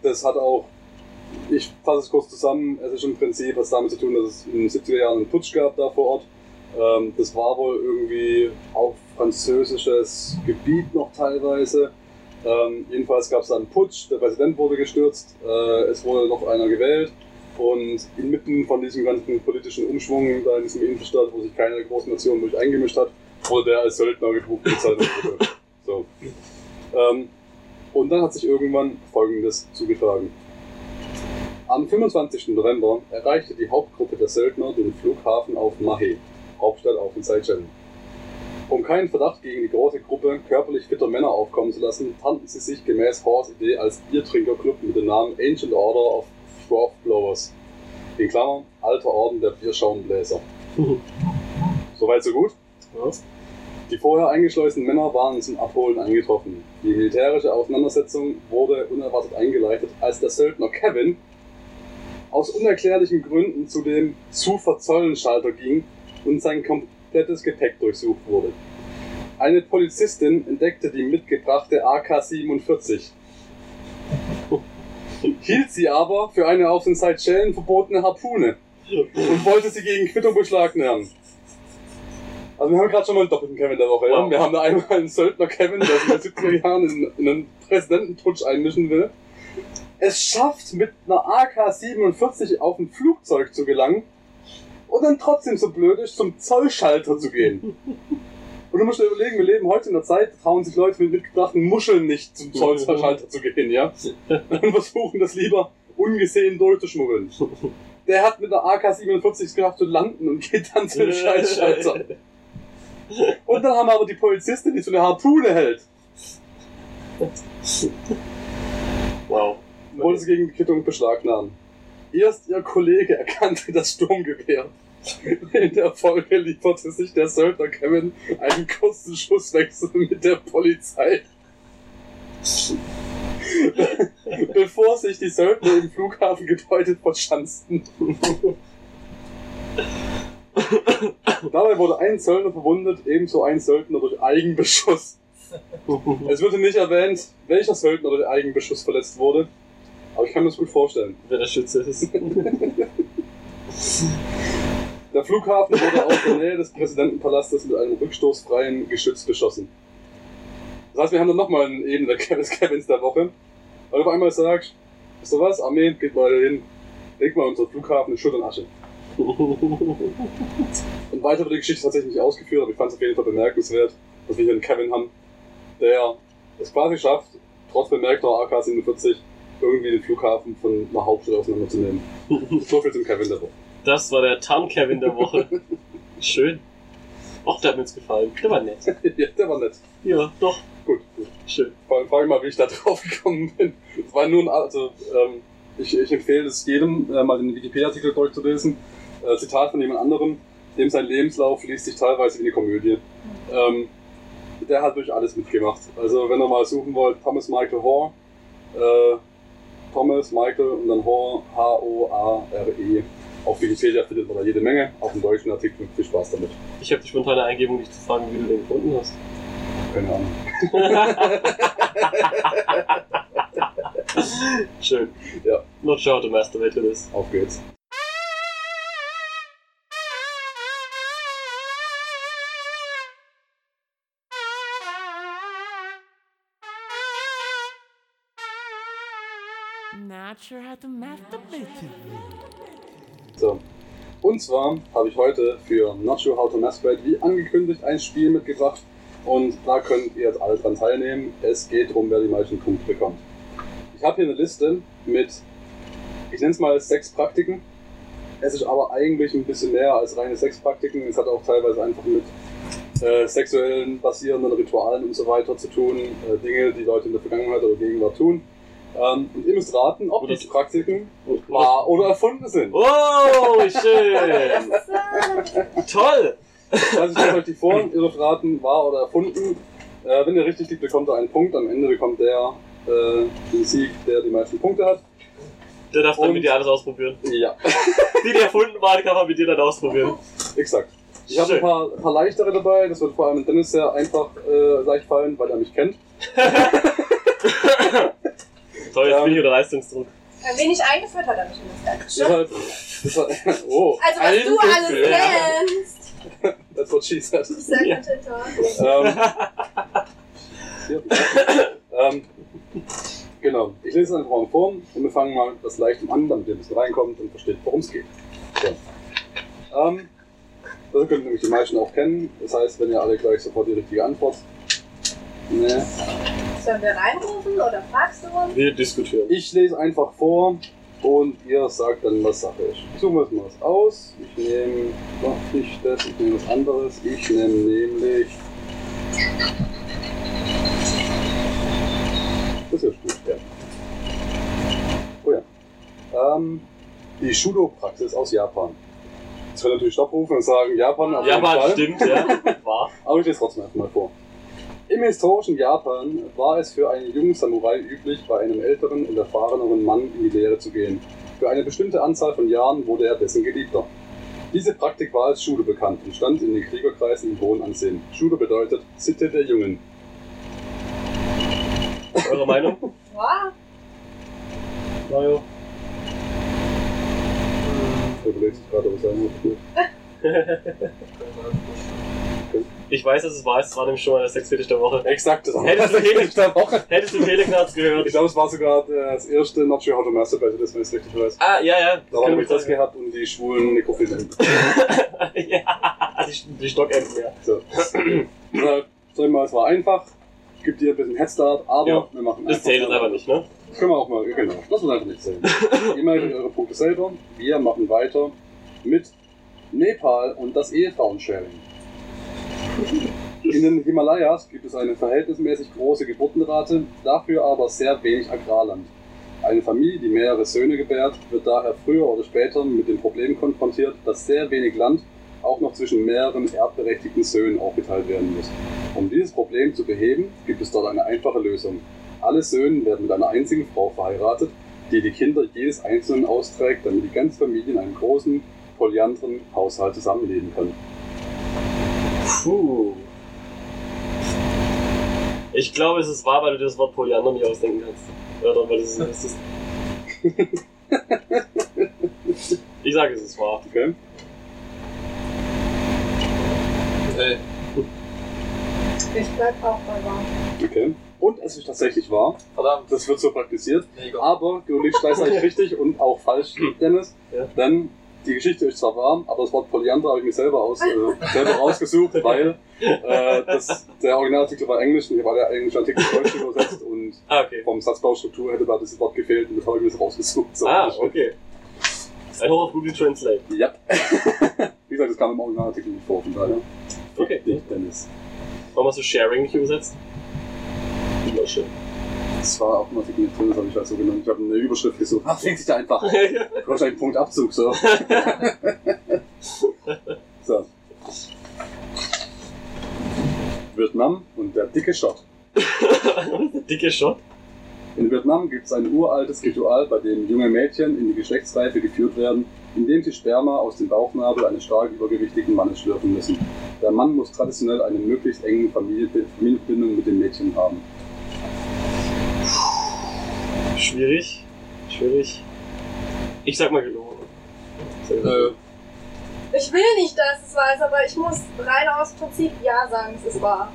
das hat auch, ich fasse es kurz zusammen, es ist im Prinzip was damit zu tun, dass es in den 70er Jahren einen Putsch gab da vor Ort. Ähm, das war wohl irgendwie auf französisches Gebiet noch teilweise. Ähm, jedenfalls gab es da einen Putsch, der Präsident wurde gestürzt, äh, es wurde noch einer gewählt und inmitten von diesem ganzen politischen Umschwung da in diesem Innenstadt, wo sich keine große Nation wirklich eingemischt hat, wurde der als Söldner gebucht. bezahlt so. ähm, und dann hat sich irgendwann Folgendes zugetragen. Am 25. November erreichte die Hauptgruppe der Söldner den Flughafen auf Mahé, Hauptstadt auf den Seychellen. Um keinen Verdacht gegen die große Gruppe körperlich fitter Männer aufkommen zu lassen, tarnten sie sich gemäß Horrs Idee als Biertrinkerclub mit dem Namen Ancient Order of Froth Blowers. In Klammern, alter Orden der Bierschaumbläser. Soweit so gut? Ja. Die vorher eingeschleusten Männer waren zum Abholen eingetroffen. Die militärische Auseinandersetzung wurde unerwartet eingeleitet, als der Söldner Kevin aus unerklärlichen Gründen zu dem zu verzollen Schalter ging und sein komplettes Gepäck durchsucht wurde. Eine Polizistin entdeckte die mitgebrachte AK-47, hielt sie aber für eine auf den Seychellen verbotene Harpune und wollte sie gegen Quittung beschlagnahmen. Also wir haben gerade schon mal einen doppelten Kevin der Woche. Ja? Wow. Wir haben da einmal einen Söldner Kevin, der sich den 70er Jahren in, in einen Präsidentenputsch einmischen will. Es schafft, mit einer AK-47 auf ein Flugzeug zu gelangen und dann trotzdem so blöd ist, zum Zollschalter zu gehen. Und du musst dir überlegen, wir leben heute in der Zeit, trauen sich Leute mit mitgebrachten Muscheln nicht zum Zollschalter zu gehen, ja? Und versuchen das lieber ungesehen durchzuschmuggeln. Der hat mit einer AK-47 es geschafft zu landen und geht dann zum Scheißschalter. Und dann haben wir aber die Polizistin, die so eine Harpune hält. Wow. Wollte sie gegen Quittung beschlagnahmen. Erst ihr Kollege erkannte das Sturmgewehr. In der Folge lieferte sich der Söldner Kevin einen kurzen Schusswechsel mit der Polizei. Bevor sich die Söldner im Flughafengebäude verschanzten. Dabei wurde ein Söldner verwundet, ebenso ein Söldner durch Eigenbeschuss. Es wurde nicht erwähnt, welcher Söldner durch Eigenbeschuss verletzt wurde, aber ich kann mir das gut vorstellen. Wer der Schütze ist. Der Flughafen wurde aus der Nähe des Präsidentenpalastes mit einem rückstoßfreien Geschütz beschossen. Das heißt, wir haben dann nochmal eine Ebene des Kevins der Woche, weil du auf einmal sagst, wisst ihr was, Armee, geht mal hin, legt mal unseren Flughafen in Schutt und Asche. Und weiter wird die Geschichte tatsächlich nicht ausgeführt, aber ich fand es auf jeden Fall bemerkenswert, dass wir hier einen Kevin haben, der es quasi schafft, trotz bemerkter AK-47 irgendwie den Flughafen von einer Hauptstadt auseinanderzunehmen. So viel zum Kevin der Woche. Das war der Tarn-Kevin der Woche. Schön. Och, der hat mir jetzt gefallen. Der war nett. ja, der war nett. Ja, doch. Gut, gut. Schön. Vor allem frage ich mal, wie ich da drauf gekommen bin. Es war nur ein, also, ähm, ich, ich empfehle es jedem, äh, mal den Wikipedia-Artikel durchzulesen. Äh, Zitat von jemand anderem, dem sein Lebenslauf liest sich teilweise wie eine Komödie. Ähm, der hat durch alles mitgemacht. Also, wenn ihr mal suchen wollt, Thomas Michael Hoare, äh, Thomas Michael und dann Hoare, H-O-A-R-E. Auf Wikipedia findet man da jede Menge, auch einen deutschen Artikel. Viel Spaß damit. Ich habe die spontane Eingebung, dich zu fragen, wie du den gefunden hast. Keine Ahnung. Schön. Ja. Not sure how to masturbate to this. Auf geht's. Not sure how to masturbate. So. Und zwar habe ich heute für Not Sure How to Masturbate, wie angekündigt, ein Spiel mitgebracht. Und da könnt ihr jetzt alle dran teilnehmen. Es geht darum, wer die meisten Punkte bekommt. Ich habe hier eine Liste mit, ich nenne es mal sechs Praktiken. Es ist aber eigentlich ein bisschen mehr als reine Sexpraktiken. Es hat auch teilweise einfach mit äh, sexuellen basierenden Ritualen und so weiter zu tun. Äh, Dinge, die Leute in der Vergangenheit oder Gegenwart tun. Ähm, und ihr müsst raten, ob Oder- diese Praktiken wahr oder erfunden sind. Oh, schön! Toll! Also ich stelle euch die vor, ihr dürft raten, wahr oder erfunden. Äh, wenn ihr richtig liegt, bekommt ihr einen Punkt. Am Ende bekommt der äh, den Sieg, der die meisten Punkte hat. Der darf dann Und- mit dir alles ausprobieren. Ja, Die, die erfunden waren, kann man mit dir dann ausprobieren. exakt. Ich habe ein paar, ein paar leichtere dabei. Das wird vor allem Dennis sehr einfach äh, leicht fallen, weil er mich kennt. Toll, jetzt Ähm, bin ich unter Leistungsdruck. Ein wenig eingeführt hat in das Ganze. Deshalb, deshalb, oh, Also was du alles kennst. That's what she said. Tat. Ähm, ja, ähm, genau, ich lese es einfach mal vor und wir fangen mal das Leichtem an, damit ihr ein bisschen reinkommt und versteht, worum es geht. So. Ähm, das könnt nämlich die meisten auch kennen. Das heißt, wenn ihr alle gleich sofort die richtige Antwort. Nee. Sollen wir reinrufen oder fragst du uns? Wir diskutieren. Ich lese einfach vor und ihr sagt dann, was Sache ist. Ich suche mir jetzt mal was aus. Ich nehme doch nicht das, ich nehme was anderes. Ich nehme nämlich. Das ist gut, ja. Oh ja. Ähm, die Shudo-Praxis aus Japan. Jetzt können natürlich Stopp rufen und sagen, Japan auf Ja, jeden Fall. stimmt, ja. War. Aber ich lese trotzdem einfach mal vor. Im historischen Japan war es für einen jungen Samurai üblich, bei einem älteren und erfahreneren Mann in die Lehre zu gehen. Für eine bestimmte Anzahl von Jahren wurde er dessen Geliebter. Diese Praktik war als Schule bekannt und stand in den Kriegerkreisen im hohen Ansehen. Schule bedeutet Sitte der Jungen. Eure Meinung? Wow. Mario? Er überlegt sich gerade, was er muss. Ich weiß, dass es war, es war nämlich schon mal der Sexfetisch der Woche. Exakt, das Hättest du das Felix- der Woche. Hättest du Teleknarz gehört? Ich glaube, es war sogar das erste Not Sure How to Masturbate, das wenn ich es richtig weiß. Ah, ja, ja. Da haben wir das gehabt und die schwulen Nekrophilen. ja, die, die Stockenten, ja. So. Deshalb, sagen wir mal, es war einfach. Gibt dir ein bisschen Headstart, aber Ja. wir machen Das zählt jetzt einfach nicht, ne? Das können wir auch mal, genau. Das muss einfach nicht zählen. Ihr meldet eure Punkte selber. Wir machen weiter mit Nepal und das Ehefrauensharing. In den Himalayas gibt es eine verhältnismäßig große Geburtenrate, dafür aber sehr wenig Agrarland. Eine Familie, die mehrere Söhne gebärt, wird daher früher oder später mit dem Problem konfrontiert, dass sehr wenig Land auch noch zwischen mehreren erbberechtigten Söhnen aufgeteilt werden muss. Um dieses Problem zu beheben, gibt es dort eine einfache Lösung. Alle Söhne werden mit einer einzigen Frau verheiratet, die die Kinder jedes Einzelnen austrägt, damit die ganze Familie in einem großen, polyandren Haushalt zusammenleben kann. Puh. Ich glaube, es ist wahr, weil du dir das Wort Polyander nicht ausdenken kannst. Oder weil das ist, Ich sage, es ist wahr. Okay? Hey, Ich bleib auch bei wahr. Okay. Und es ist tatsächlich wahr. verdammt, Das wird so praktiziert. mega. Aber du liegst gleichzeitig richtig und auch falsch, Dennis. Ja. Denn die Geschichte ist zwar wahr, aber das Wort Polyander habe ich mir selber, aus, äh, selber rausgesucht, weil äh, das, der Originarartikel war Englisch und ich habe alle englischen Artikel Deutsch übersetzt und Ah, okay. vom Satzbaustruktur hätte da das Wort gefehlt und das habe ich mir jetzt rausgesucht. So, Ah, okay. Ein auf Google Translate. Ja. Wie gesagt, das kam im Originarartikel nicht vor, von daher. Okay. Dich, Dennis. Warum hast du Sharing nicht übersetzt? Wunderschön. Das war auch Artikel nicht drin, das habe ich halt so genannt. Ich habe eine Überschrift gesucht. Ach, fängt sich da einfach. Wahrscheinlich Punkt Abzug, so. so. Vietnam und der dicke Shot. Der dicke Shot. In Vietnam gibt es ein uraltes Ritual, bei dem junge Mädchen in die Geschlechtsreife geführt werden, indem sie Sperma aus dem Bauchnabel eines stark übergewichtigen Mannes schlürfen müssen. Der Mann muss traditionell eine möglichst enge Familie- Familienbindung mit dem Mädchen haben. Schwierig. Schwierig. Ich sag mal gelogen. Äh, Ich will nicht, dass es wahr ist, aber ich muss rein aus Prinzip Ja sagen, es ist wahr.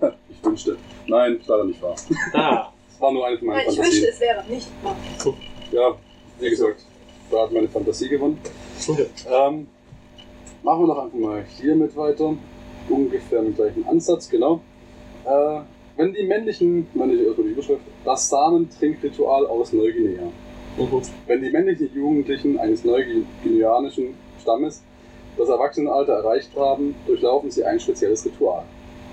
ich wünschte. Nein, leider nicht wahr. Ah. Es war nur eine von meinen Nein, ich Fantasien. wünschte, es wäre nicht wahr. Ja, wie gesagt, da hat meine Fantasie gewonnen. Ähm, machen wir doch einfach mal hiermit weiter. Ungefähr mit gleichen Ansatz, genau. Äh, wenn die männlichen, meine ich erstmal die Überschrift, das Samentrinkritual aus Neuguinea. Mhm. Wenn die männlichen Jugendlichen eines neuguineanischen Stammes das Erwachsenenalter erreicht haben, durchlaufen sie ein spezielles Ritual.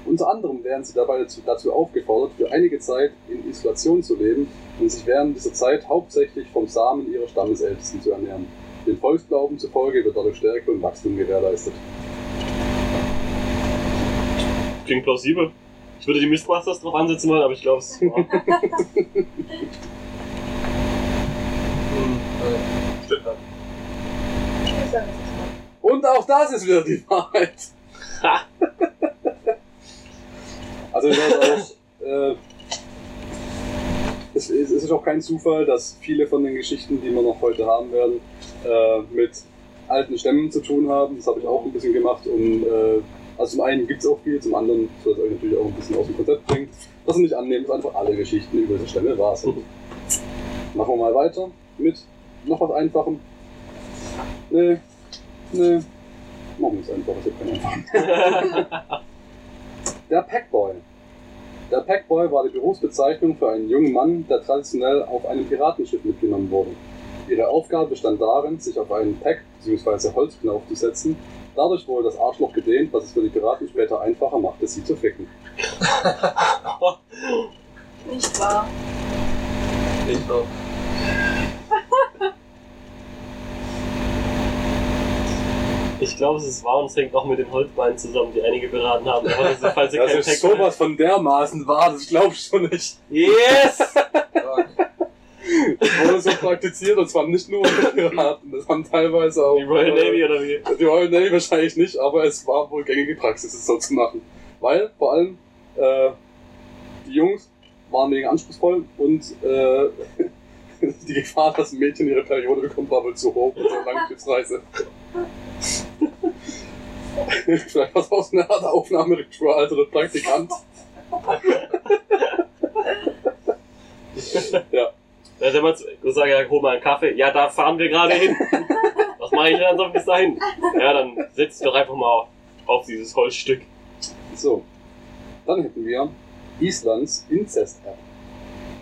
Unter anderem werden sie dabei dazu, dazu aufgefordert, für einige Zeit in Isolation zu leben und sich während dieser Zeit hauptsächlich vom Samen ihrer Stammesältesten zu ernähren. Den Volksglauben zufolge wird dadurch Stärke und Wachstum gewährleistet. Klingt plausibel. Ich würde die Mistmasters drauf ansetzen wollen, aber ich glaube, es wahr. Hm, stimmt dann. Und auch das ist wieder die Wahrheit. Also ich weiß auch, äh, es, ist- es ist auch kein Zufall, dass viele von den Geschichten, die wir noch heute haben werden, äh, mit alten Stämmen zu tun haben. Das habe ich auch ein bisschen gemacht. Und, äh, also zum einen gibt es auch viel, zum anderen soll es euch natürlich auch ein bisschen aus dem Konzept bringen. Was ihr nicht annehmen, dass einfach alle Geschichten über diese Stämme wahr sind. Machen wir mal weiter mit noch was Einfachem. Nee, nee. Machen wir es einfach, ich habe keinen Einfachen. Der Packboy. Der Packboy war die Berufsbezeichnung für einen jungen Mann, der traditionell auf einem Piratenschiff mitgenommen wurde. Ihre Aufgabe bestand darin, sich auf einen Pack bzw. Holzknauf zu setzen. Dadurch wurde das Arschloch gedehnt, was es für die Piraten später einfacher machte, sie zu ficken. Nicht wahr. Ich auch. Ich glaube, es ist wahr und es hängt auch mit den Holzbeinen zusammen, die einige beraten haben. Aber das ist, falls ihr Das kein ist sowas von dermaßen wahr, das glaubst du nicht. Yes! Das wurde so praktiziert und zwar nicht nur unter Piraten, das haben teilweise auch Die Royal äh, Navy oder wie? Die Royal Navy wahrscheinlich nicht, aber es war wohl gängige Praxis, es so zu machen. Weil vor allem äh, die Jungs waren mega anspruchsvoll und äh, die Gefahr, dass ein Mädchen ihre Periode bekommt, war wohl zu hoch bei so einer langen Schiffsreise. Vielleicht war es auch so eine Art Aufnahmeritual, also der Praktikant. ja, Da hätte man gesagt, ja, hol mal einen Kaffee. Ja, da fahren wir gerade hin. Was mache ich denn dann bis dahin? Ja, dann setz doch einfach mal auf dieses Holzstück. So, dann hätten wir Islands Inzest-App.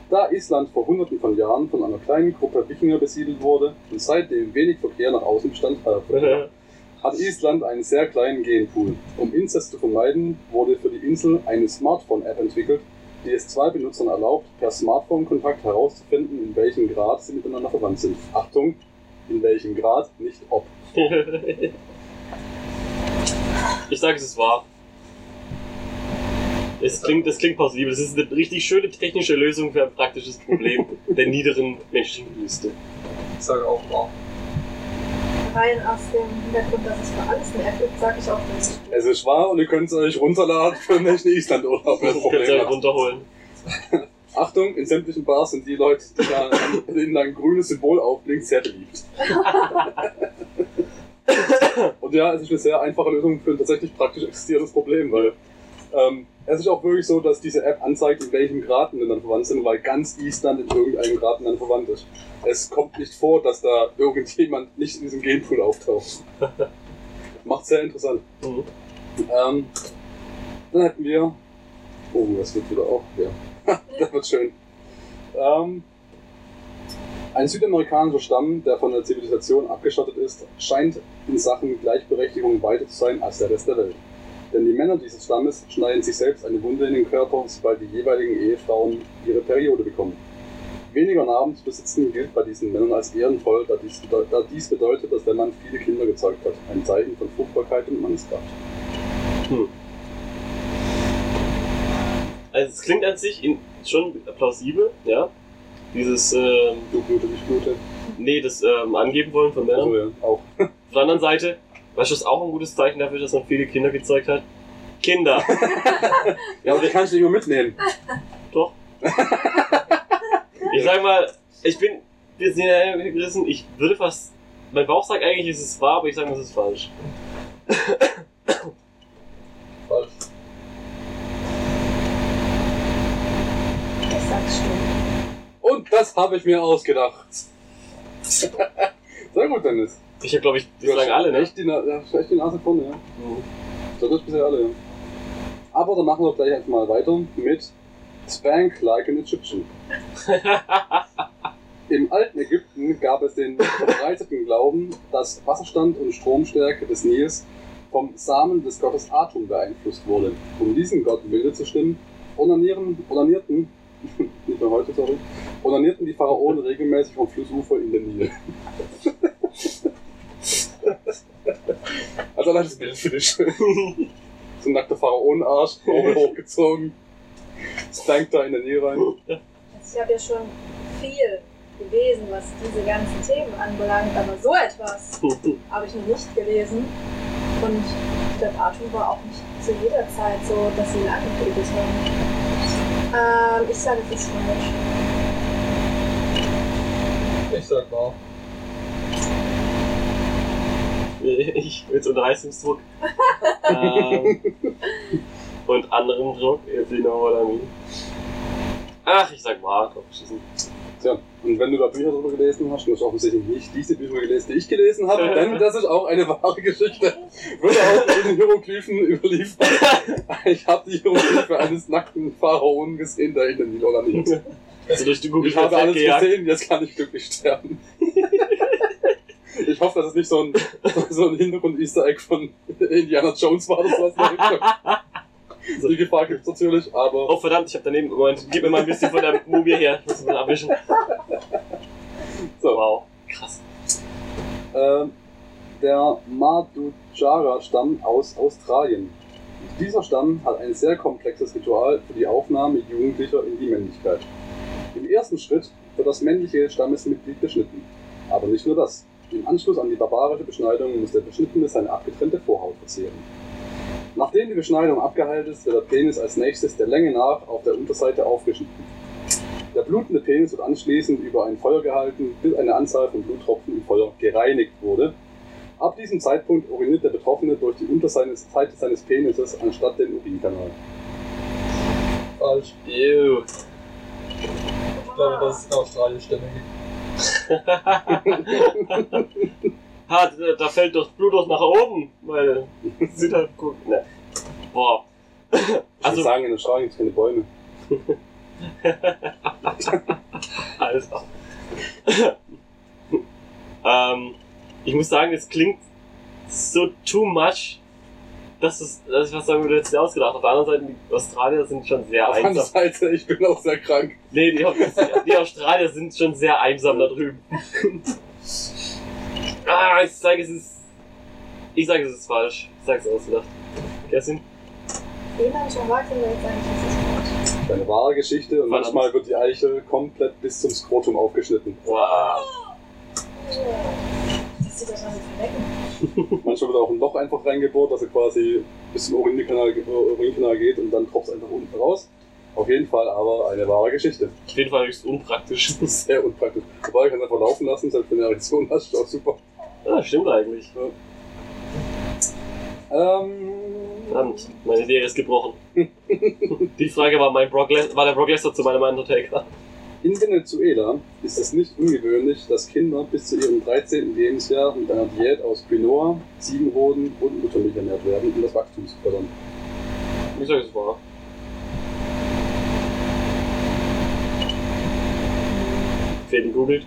Da Island vor hunderten von Jahren von einer kleinen Gruppe Wikinger besiedelt wurde und seitdem wenig Verkehr nach außen bestand, äh, hat Island einen sehr kleinen Genpool. Um Inzest zu vermeiden, wurde für die Insel eine Smartphone-App entwickelt, die es zwei Benutzern erlaubt, per Smartphone-Kontakt herauszufinden, in welchem Grad sie miteinander verwandt sind. Achtung, in welchem Grad, nicht ob. Ich sage, es ist wahr. Es klingt, es klingt plausibel. Es ist eine richtig schöne technische Lösung für ein praktisches Problem der niederen menschlichen Gelüste. Ich sage auch wahr. Rein aus dem Hintergrund, dass es für alles App gibt, sage ich auch nicht. Es ist wahr und ihr könnt es euch runterladen für den nächsten Island-Urlaub. ihr könnt Problem euch runterholen. Achtung, in sämtlichen Bars sind die Leute, die da denen ein grünes Symbol aufblinkt, sehr beliebt. Und ja, es ist eine sehr einfache Lösung für ein tatsächlich praktisch existierendes Problem, weil ähm, es ist auch wirklich so, dass diese App anzeigt, in welchem Grad miteinander verwandt sind, weil ganz Island in irgendeinem Grad miteinander verwandt ist. Es kommt nicht vor, dass da irgendjemand nicht in diesem Genpool auftaucht. Macht sehr interessant. Mhm. Ähm, dann hätten wir. Oh, das wird wieder auch. Ja. das wird schön. Ähm, ein südamerikanischer Stamm, der von der Zivilisation abgeschottet ist, scheint in Sachen Gleichberechtigung weiter zu sein als der Rest der Welt. Denn die Männer dieses Stammes schneiden sich selbst eine Wunde in den Körper, sobald die jeweiligen Ehefrauen ihre Periode bekommen. Weniger Narben zu besitzen gilt bei diesen Männern als ehrenvoll, da dies, da dies bedeutet, dass der Mann viele Kinder gezeugt hat. Ein Zeichen von Fruchtbarkeit und Manneskraft. Also es klingt an sich schon plausibel, ja. Dieses, ähm, Du Blute, ich blute. nee, das ähm, Angeben wollen von Männern. Also, ja, auch. Auf der anderen Seite, weißt du, was auch ein gutes Zeichen dafür ist, dass man viele Kinder gezeugt hat? Kinder! Ja, aber die kannst du nicht mehr mitnehmen. Doch. Ich sag mal, ich bin, wir sind ja gerissen, ich würde fast, mein Bauch sagt eigentlich, es ist wahr, aber ich sage, es ist falsch. Falsch. Ich sag's stimmt. Und das habe ich mir ausgedacht. Sehr gut, Dennis. Ich habe, glaube ich, bislang alle, ne? Echt die, Na ja, echt die Nase vorne, ja. So das bisher alle, ja. Aber dann machen wir gleich einfach mal weiter mit Spank Like an Egyptian. Im alten Ägypten gab es den verbreiteten Glauben, dass Wasserstand und Stromstärke des Nils vom Samen des Gottes Atum beeinflusst wurde. Um diesen Gott milde zu stimmen, onanieren, onanierten, nicht mehr heute, sorry, onanierten die Pharaonen regelmäßig vom Flussufer in den Nil. Also allein das Bild für dich. so ein nackter Pharaonenarsch, Ohren hochgezogen, spankt da in den Nil rein. Also ich habe ja schon viel gelesen, was diese ganzen Themen anbelangt, aber so etwas habe ich noch nicht gelesen. Und ich glaube, Arthur war auch nicht zu jeder Zeit so, dass sie ihn angebetet haben. Ähm, ich sage, es ist falsch. Ich sag wahr. ich mit Unterreißungsdruck ähm, und anderem Druck, if you know what I mean. Ach, ich sag drauf schießen. Tja, und wenn du da Bücher drüber gelesen hast, du hast offensichtlich nicht diese Bücher gelesen, die ich gelesen habe, denn das ist auch eine wahre Geschichte. Würde auch in den Hieroglyphen überliefert. Ich habe die Hieroglyphe eines nackten Pharaonen gesehen, der in den Nil oraniert. Also durch die Google Ich habe alles gejagt. gesehen, jetzt kann ich glücklich sterben. Ich hoffe, dass es nicht so ein, so ein Hintergrund-Easter Egg von Indiana Jones war oder sowas. in der Richtung. Die Gefahr gibt's natürlich, aber Oh verdammt, ich habe daneben Moment, gib mir mal ein bisschen von der Mumie her. Ich muss mal abwischen. so. Wow, krass. Ähm, der Madhujara-Stamm aus Australien. Dieser Stamm hat ein sehr komplexes Ritual für die Aufnahme Jugendlicher in die Männlichkeit. Im ersten Schritt wird das männliche Stammesmitglied beschnitten. Aber nicht nur das. Im Anschluss an die barbarische Beschneidung muss der Beschnittene seine abgetrennte Vorhaut verzehren. Nachdem die Beschneidung abgeheilt ist, wird der Penis als nächstes der Länge nach auf der Unterseite aufgeschnitten. Der blutende Penis wird anschließend über ein Feuer gehalten, bis eine Anzahl von Bluttropfen im Feuer gereinigt wurde. Ab diesem Zeitpunkt uriniert der Betroffene durch die Unterseite seines Penises anstatt den Urinkanal. Falsch. Ew. Ich glaube, es in Australien Stämme gibt. Ha, da, da fällt doch Blut doch nach oben, weil sieht halt gut. Ne. Boah. Ich Also, sagen, in Australien gibt es keine Bäume. alles klar. ähm, ich muss sagen, es klingt so too much, dass, es, dass ich was sagen würde, jetzt ausgedacht. Auf der anderen Seite, die Australier sind schon sehr Auf der anderen einsam. Seite, ich bin auch sehr krank. Nee, die, die Australier sind schon sehr einsam da drüben. ah, ich sage, es ist. Ich sage, es ist falsch. Ich sage es ausgedacht. Kerstin? Ich erwartet, aber jetzt sage ich, es ist falsch. Eine wahre Geschichte und Verdammt. manchmal wird die Eichel komplett bis zum Skrotum aufgeschnitten. Wow. Das sieht das an verlecken. Manchmal wird auch ein Loch einfach reingebohrt, dass er quasi bis zum Urinkanal, äh, Urinkanal geht und dann tropft es einfach unten raus. Auf jeden Fall aber eine wahre Geschichte. Auf jeden Fall höchst unpraktisch. Sehr unpraktisch. Wobei, ich kann es einfach laufen lassen, selbst wenn du eine Erektion hast, ist auch super. ah, stimmt eigentlich. Ähm, Verdammt, meine Serie ist gebrochen. Die Frage war, mein Brock Les war der Brock Lesnar zu meinem Undertaker. In Venezuela ist es nicht ungewöhnlich, dass Kinder bis zu ihrem 13. Lebensjahr mit einer Diät aus Quinoa, Ziegenhoden und Muttermilch ernährt werden, um das Wachstum zu fördern. Ich sag, es war. Fäden googelt.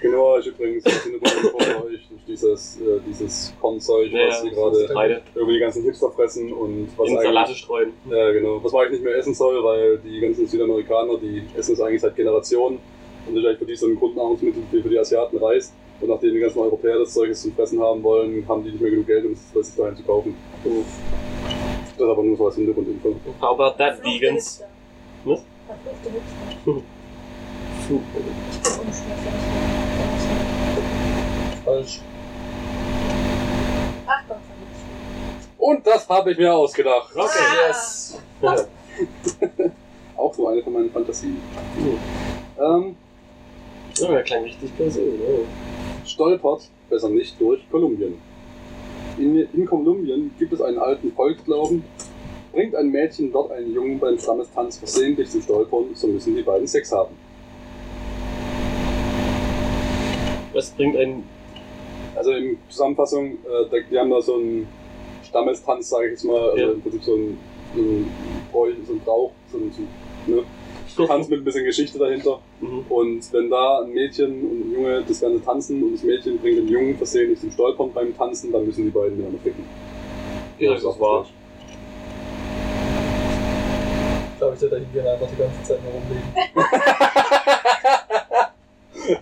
Quinoa ist übrigens das Hintergrund von euch, dieses, äh, dieses Kornzeug, Ja, was sie gerade irgendwie die ganzen Hipster fressen und was in Salate streuen. Ja, genau. Was man eigentlich nicht mehr essen soll, weil die ganzen Südamerikaner, die essen es eigentlich seit Generationen. Und das eigentlich für die so ein Grundnahrungsmittel wie für die Asiaten Reis. Und nachdem die ganzen Europäer das Zeug jetzt zum Fressen haben wollen, haben die nicht mehr genug Geld, um es sich daheim zu kaufen. Das ist aber nur so als Hintergrundinfo. How about that, Vegans? Was? Verfluchte Hipster. Ich bin unschlüssig. Falsch. Ach Gott sei Dank. Und das habe ich mir ausgedacht. Okay. Ah. Yes. Auch so eine von meinen Fantasien. Ähm, Ja, der klang richtig böse. Ja. stolpert, besser nicht, durch Kolumbien. In, in Kolumbien gibt es einen alten Volksglauben, bringt ein Mädchen dort einen Jungen beim Stammestanz versehentlich zum Stolpern, so müssen die beiden Sex haben. Was bringt ein. Also in Zusammenfassung, äh, die haben da so einen Stammestanz, sage ich jetzt mal, also Ja. im Prinzip so ein, so ein, Bräuch, so ein Brauch, so ein, so, ne? Tanz mit ein bisschen Geschichte dahinter. Mhm. Und wenn da ein Mädchen und ein Junge das Ganze tanzen und das Mädchen bringt den Jungen versehentlich zum Stolpern beim Tanzen, dann müssen die beiden miteinander ficken. Ja, das ist wahr. Ich glaube, ich hätte hingehen einfach die ganze Zeit nur rumliegen.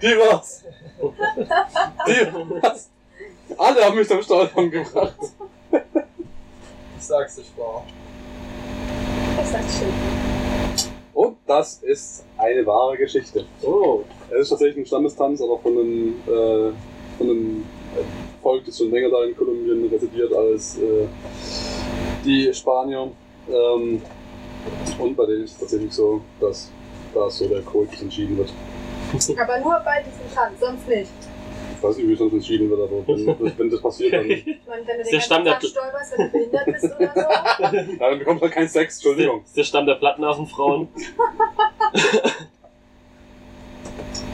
Die war's! Die war's! Alle haben mich zum Stolpern gebracht. Ich sag's nicht wahr. Das sagt schön. Und das ist eine wahre Geschichte. Oh. Es ist tatsächlich ein Standestanz, aber von einem, äh, von einem äh, Volk, das schon länger da in Kolumbien residiert als äh, die Spanier. Ähm, und bei denen ist es tatsächlich so, dass da so der Kult entschieden wird. Aber nur bei diesem Tanz, sonst nicht. Ich weiß nicht, wie sonst entschieden wird, aber wenn, wenn das passiert, dann, Ich meine, wenn du Ist den der Stamm stolperst, wenn du behindert bist oder so. ja, dann bekommt man keinen Sex, Entschuldigung. Das ist der Stamm der Plattenaffenfrauen.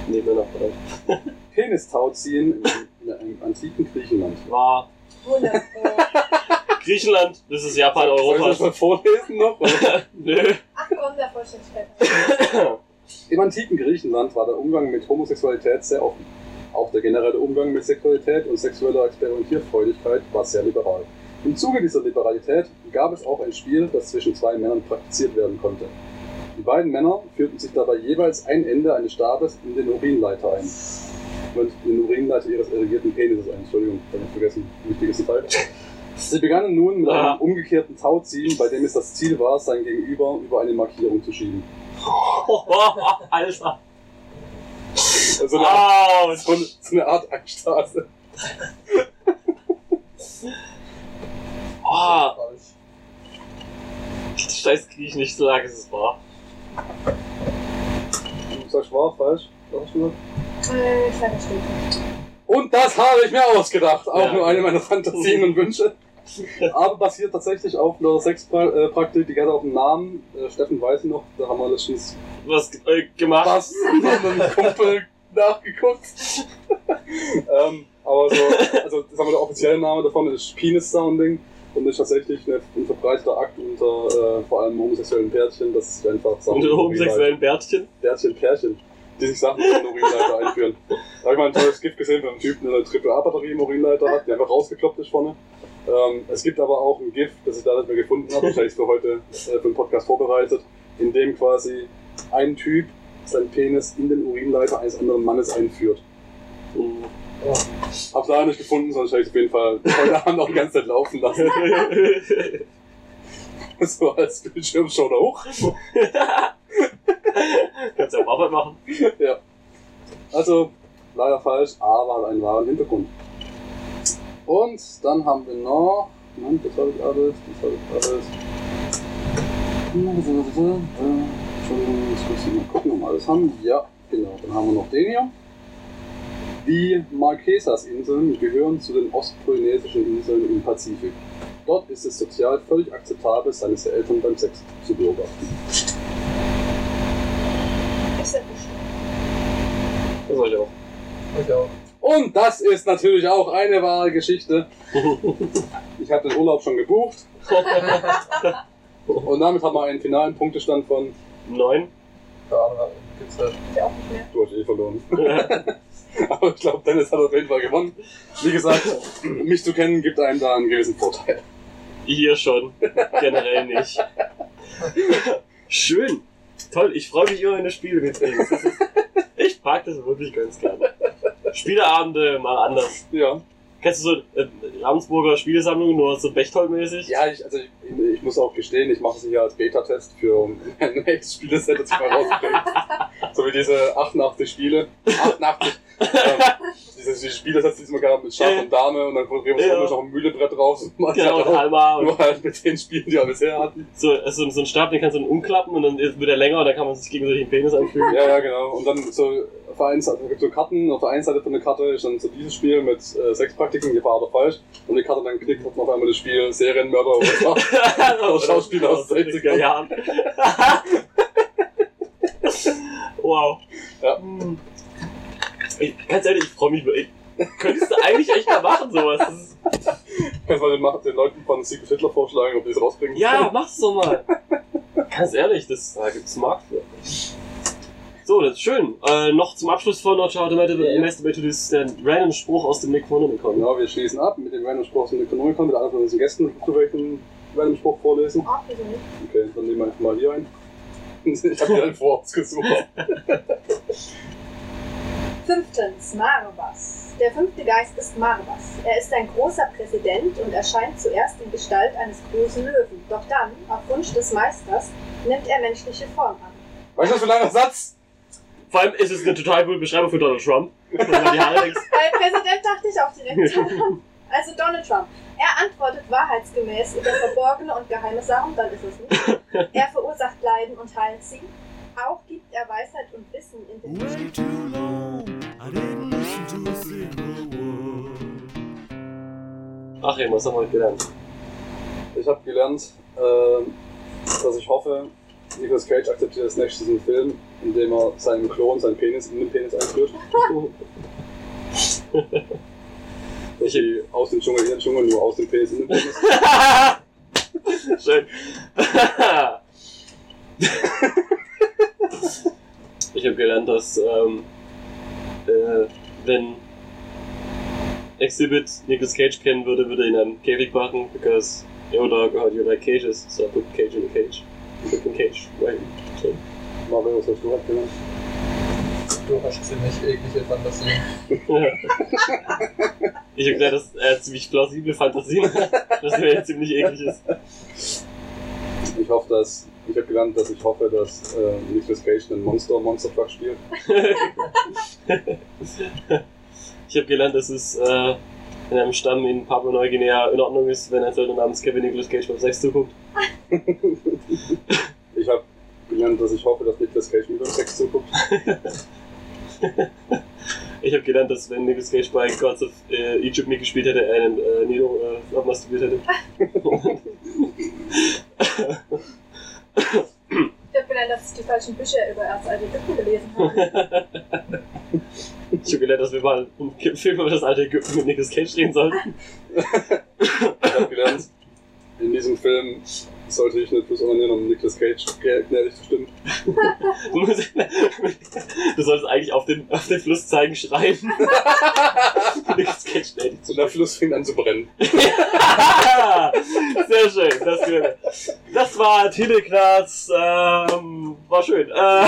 nee, Männer vielleicht. Penistau ziehen in, in einem antiken Griechenland. War Wundervoll. Griechenland, das ist Japan Soll ich das mal vorlesen noch? Nö. Ach komm, der Vollständigkeit. Im antiken Griechenland war der Umgang mit Homosexualität sehr offen. Auch der generelle Umgang mit Sexualität und sexueller Experimentierfreudigkeit war sehr liberal. Im Zuge dieser Liberalität gab es auch ein Spiel, das zwischen zwei Männern praktiziert werden konnte. Die beiden Männer führten sich dabei jeweils ein Ende eines Stabes in den Urinleiter ein. Und in den Urinleiter ihres erregierten Penises ein. Entschuldigung, habe ich vergessen. Wichtiges Detail. Sie begannen nun mit Ah. einem umgekehrten Tauziehen, bei dem es das Ziel war, sein Gegenüber über eine Markierung zu schieben. Alter. Also eine Art so, eine- so eine Art Einstraße. Oh, Falsch. scheiß Kriech nicht so lange, ist es wahr. Du sagst wahr, falsch? Sagst du? Äh, ich sage stimmt. Und das habe ich mir ausgedacht. Auch Ja. nur eine meiner Fantasien und Wünsche. Aber basiert tatsächlich auf einer Sexpraktik, die hat auch einen Namen. Äh, Steffen weiß noch, da haben wir letztens Was äh, gemacht? was von einem Kumpel nachgeguckt. ähm, aber so, also sagen wir, der offizielle Name davon ist Penis Sounding und ist tatsächlich ein verbreiteter Akt unter äh, vor allem homosexuellen Pärchen, dass sie einfach Sachen Und homosexuellen Bärtchen? Bärtchen, Pärchen, die sich Sachen in den Urinleiter einführen. Da habe ich mal ein tolles Gift gesehen von einem Typen, der eine Triple-A-Batterie im Urinleiter hat, die einfach rausgekloppt ist vorne. Ähm, es gibt aber auch ein Gift, das ich da nicht mehr gefunden habe, wahrscheinlich für heute äh, für den Podcast vorbereitet, in dem quasi ein Typ seinen Penis in den Urinleiter eines anderen Mannes einführt. Mhm. Hab's leider nicht gefunden, sonst hätte ich auf jeden Fall heute Abend auch die ganze Zeit laufen lassen. so als Bildschirmshow da hoch. Kannst du auch Arbeit machen. Ja. Also, leider falsch, aber hat einen wahren Hintergrund. Und dann haben wir noch. Moment, das habe ich alles, das habe ich alles. Jetzt muss ich mal gucken, ob wir alles haben. Ja, genau. Dann haben wir noch den hier. Die Marquesas-Inseln gehören zu den ostpolynesischen Inseln im Pazifik. Dort ist es sozial völlig akzeptabel, seine Eltern beim Sex zu beobachten. Sag bestimmt. Das soll ich auch. Ich auch. Und das ist natürlich auch eine wahre Geschichte. Ich habe den Urlaub schon gebucht. Und damit haben wir einen finalen Punktestand von Neun. Keine Ahnung, gibt's halt. Ich auch nicht mehr. du hast eh verloren. Aber ich glaube, Dennis hat auf jeden Fall gewonnen. Wie gesagt, mich zu kennen gibt einem da einen gewissen Vorteil. Hier schon. Generell nicht. Schön. Toll, ich freue mich immer, wenn du Spiele ist, ich mag das wirklich ganz gerne. Spieleabende mal anders. Ja. Kennst du so äh, Ravensburger Spielesammlung, nur so Bechtold-mäßig? Ja, ich, also ich, ich muss auch gestehen, ich mache es hier als Beta-Test für ein nächstes Spieleset, das ich mal rausbringe. so wie diese 88 Spiele. 88. ähm, Diese, diese Spiele, das diesmal gehabt mit Schach Ja. und Dame und dann von Remus Ja. ja. noch ein Mühlebrett drauf. Und Genau, und auch Halma nur halt mit den Spielen, die wir bisher hatten. so, so, so ein Stab, den kannst du dann umklappen und dann wird er länger und dann kann man sich gegenseitig den Penis anfügen. Ja, ja, genau. Und dann so auf der einen Seite gibt es so Karten, auf der einen Seite von der Karte ist dann so dieses Spiel mit äh, Sexpraktiken, hier war oder falsch. Und die Karte dann klickt, man auf einmal das Spiel Serienmörder oder. Schauspieler aus den 60er Jahren. wow. Ja. Hm. Ich, ganz ehrlich, ich freue mich. Ich, könntest du eigentlich echt mal machen, sowas. Das ist, Kannst mal den, Leuten von Secret Hitler vorschlagen, ob die es rausbringen. ja, mach's doch mal. Ganz ehrlich, das, da gibt's einen Markt für. So, das ist schön. Äh, noch zum Abschluss von Not to Ja. Masturbate to this, der random Spruch aus dem Necronomicon. Genau, wir schließen ab mit dem Random Spruch aus dem Economicon, mit einer von unseren Gästen, zu welchen Random Spruch vorlesen. Ach, wieso nicht? Okay, dann nehmen wir einfach mal hier ein. Ich habe hier einen vorausgesucht. Fünftens, Marabas. Der fünfte Geist ist Marabas. Er ist ein großer Präsident und erscheint zuerst in Gestalt eines großen Löwen. Doch dann, auf Wunsch des Meisters, nimmt er menschliche Form an. Weißt du, was für ein langer Satz? Vor allem ist es eine total gute Beschreibung für Donald Trump. Bei Präsident dachte ich auch direkt daran. Also Donald Trump. Er antwortet wahrheitsgemäß über verborgene und geheime Sachen, dann ist es nicht. Er verursacht Leiden und heilt sie. Auch gibt er Weisheit und Wissen in den Way too long, I didn't listen to a single word. Ach, ja, was haben wir heute gelernt? Ich habe gelernt, ähm, dass ich hoffe, Nicolas Cage akzeptiert als nächstes einen Film, in dem er seinen Klon, seinen Penis in den Penis einführt. Dass sie aus dem Dschungel in den Dschungel, nur aus dem Penis in den Penis. Schön. ich habe gelernt, dass ähm, äh, wenn Exhibit Nicolas Cage kennen würde, würde er ihn in einen Käfig packen, because your dog heard you like cages, so I put Cage in a cage. Put in cage, right? So. Mario, was hast du halt gelernt? Du hast ziemlich eklige Fantasien. Ich habe gelernt, dass er ziemlich plausible Fantasien hat, dass er ziemlich eklig ist. Ich hoffe, dass. Ich habe gelernt, dass ich hoffe, dass äh, Nicolas Cage einen Monster Monster Truck spielt. Ich habe gelernt, dass es äh, in einem Stamm in Papua-Neuguinea in Ordnung ist, wenn ein Söldner namens Kevin Nicolas Cage beim Sex zuguckt. Ich habe gelernt, dass ich hoffe, dass Nicolas Cage mir beim Sex zuguckt. Ich habe gelernt, dass wenn Nicolas Cage bei Gods of äh, Egypt mitgespielt hätte, er einen äh, Nido äh, masturbiert hätte. Ich habe gelernt, dass ich die falschen Bücher über Erzalte Ägypten gelesen habe. Ich habe gelernt, dass wir mal einen Film über das alte Ägypten mit Nicolas Cage drehen sollten. Ich habe gelernt, in diesem Film sollte ich nicht plus onanieren, um Nicolas Cage gnädig zu stimmen. Du, solltest eigentlich auf den, auf den Fluss zeigen, schreien. Nicolas Cage gnädig zu Und der Fluss fing an zu brennen. Sehr schön, das, das war Teleknarz, ähm, war schön. Äh,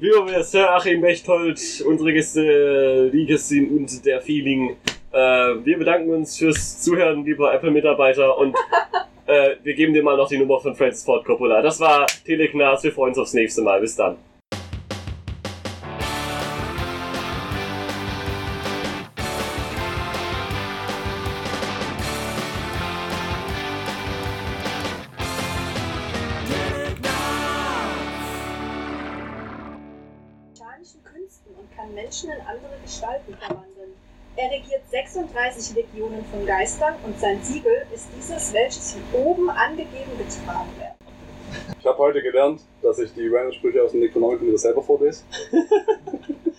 wie wir Sir Achim Bechtold, unsere Gäste, die Gästin und der Feeling. Äh, wir bedanken uns fürs Zuhören, lieber Apple-Mitarbeiter, und äh, wir geben dir mal noch die Nummer von Francis Ford Coppola. Das war Teleknarz, wir freuen uns aufs nächste Mal. Bis dann. Er regiert 36 Legionen von Geistern und sein Siegel ist dieses, welches hier oben angegeben getragen wird. Ich habe heute gelernt, dass ich die Random-Sprüche aus dem Necronomicon wieder selber vorlese.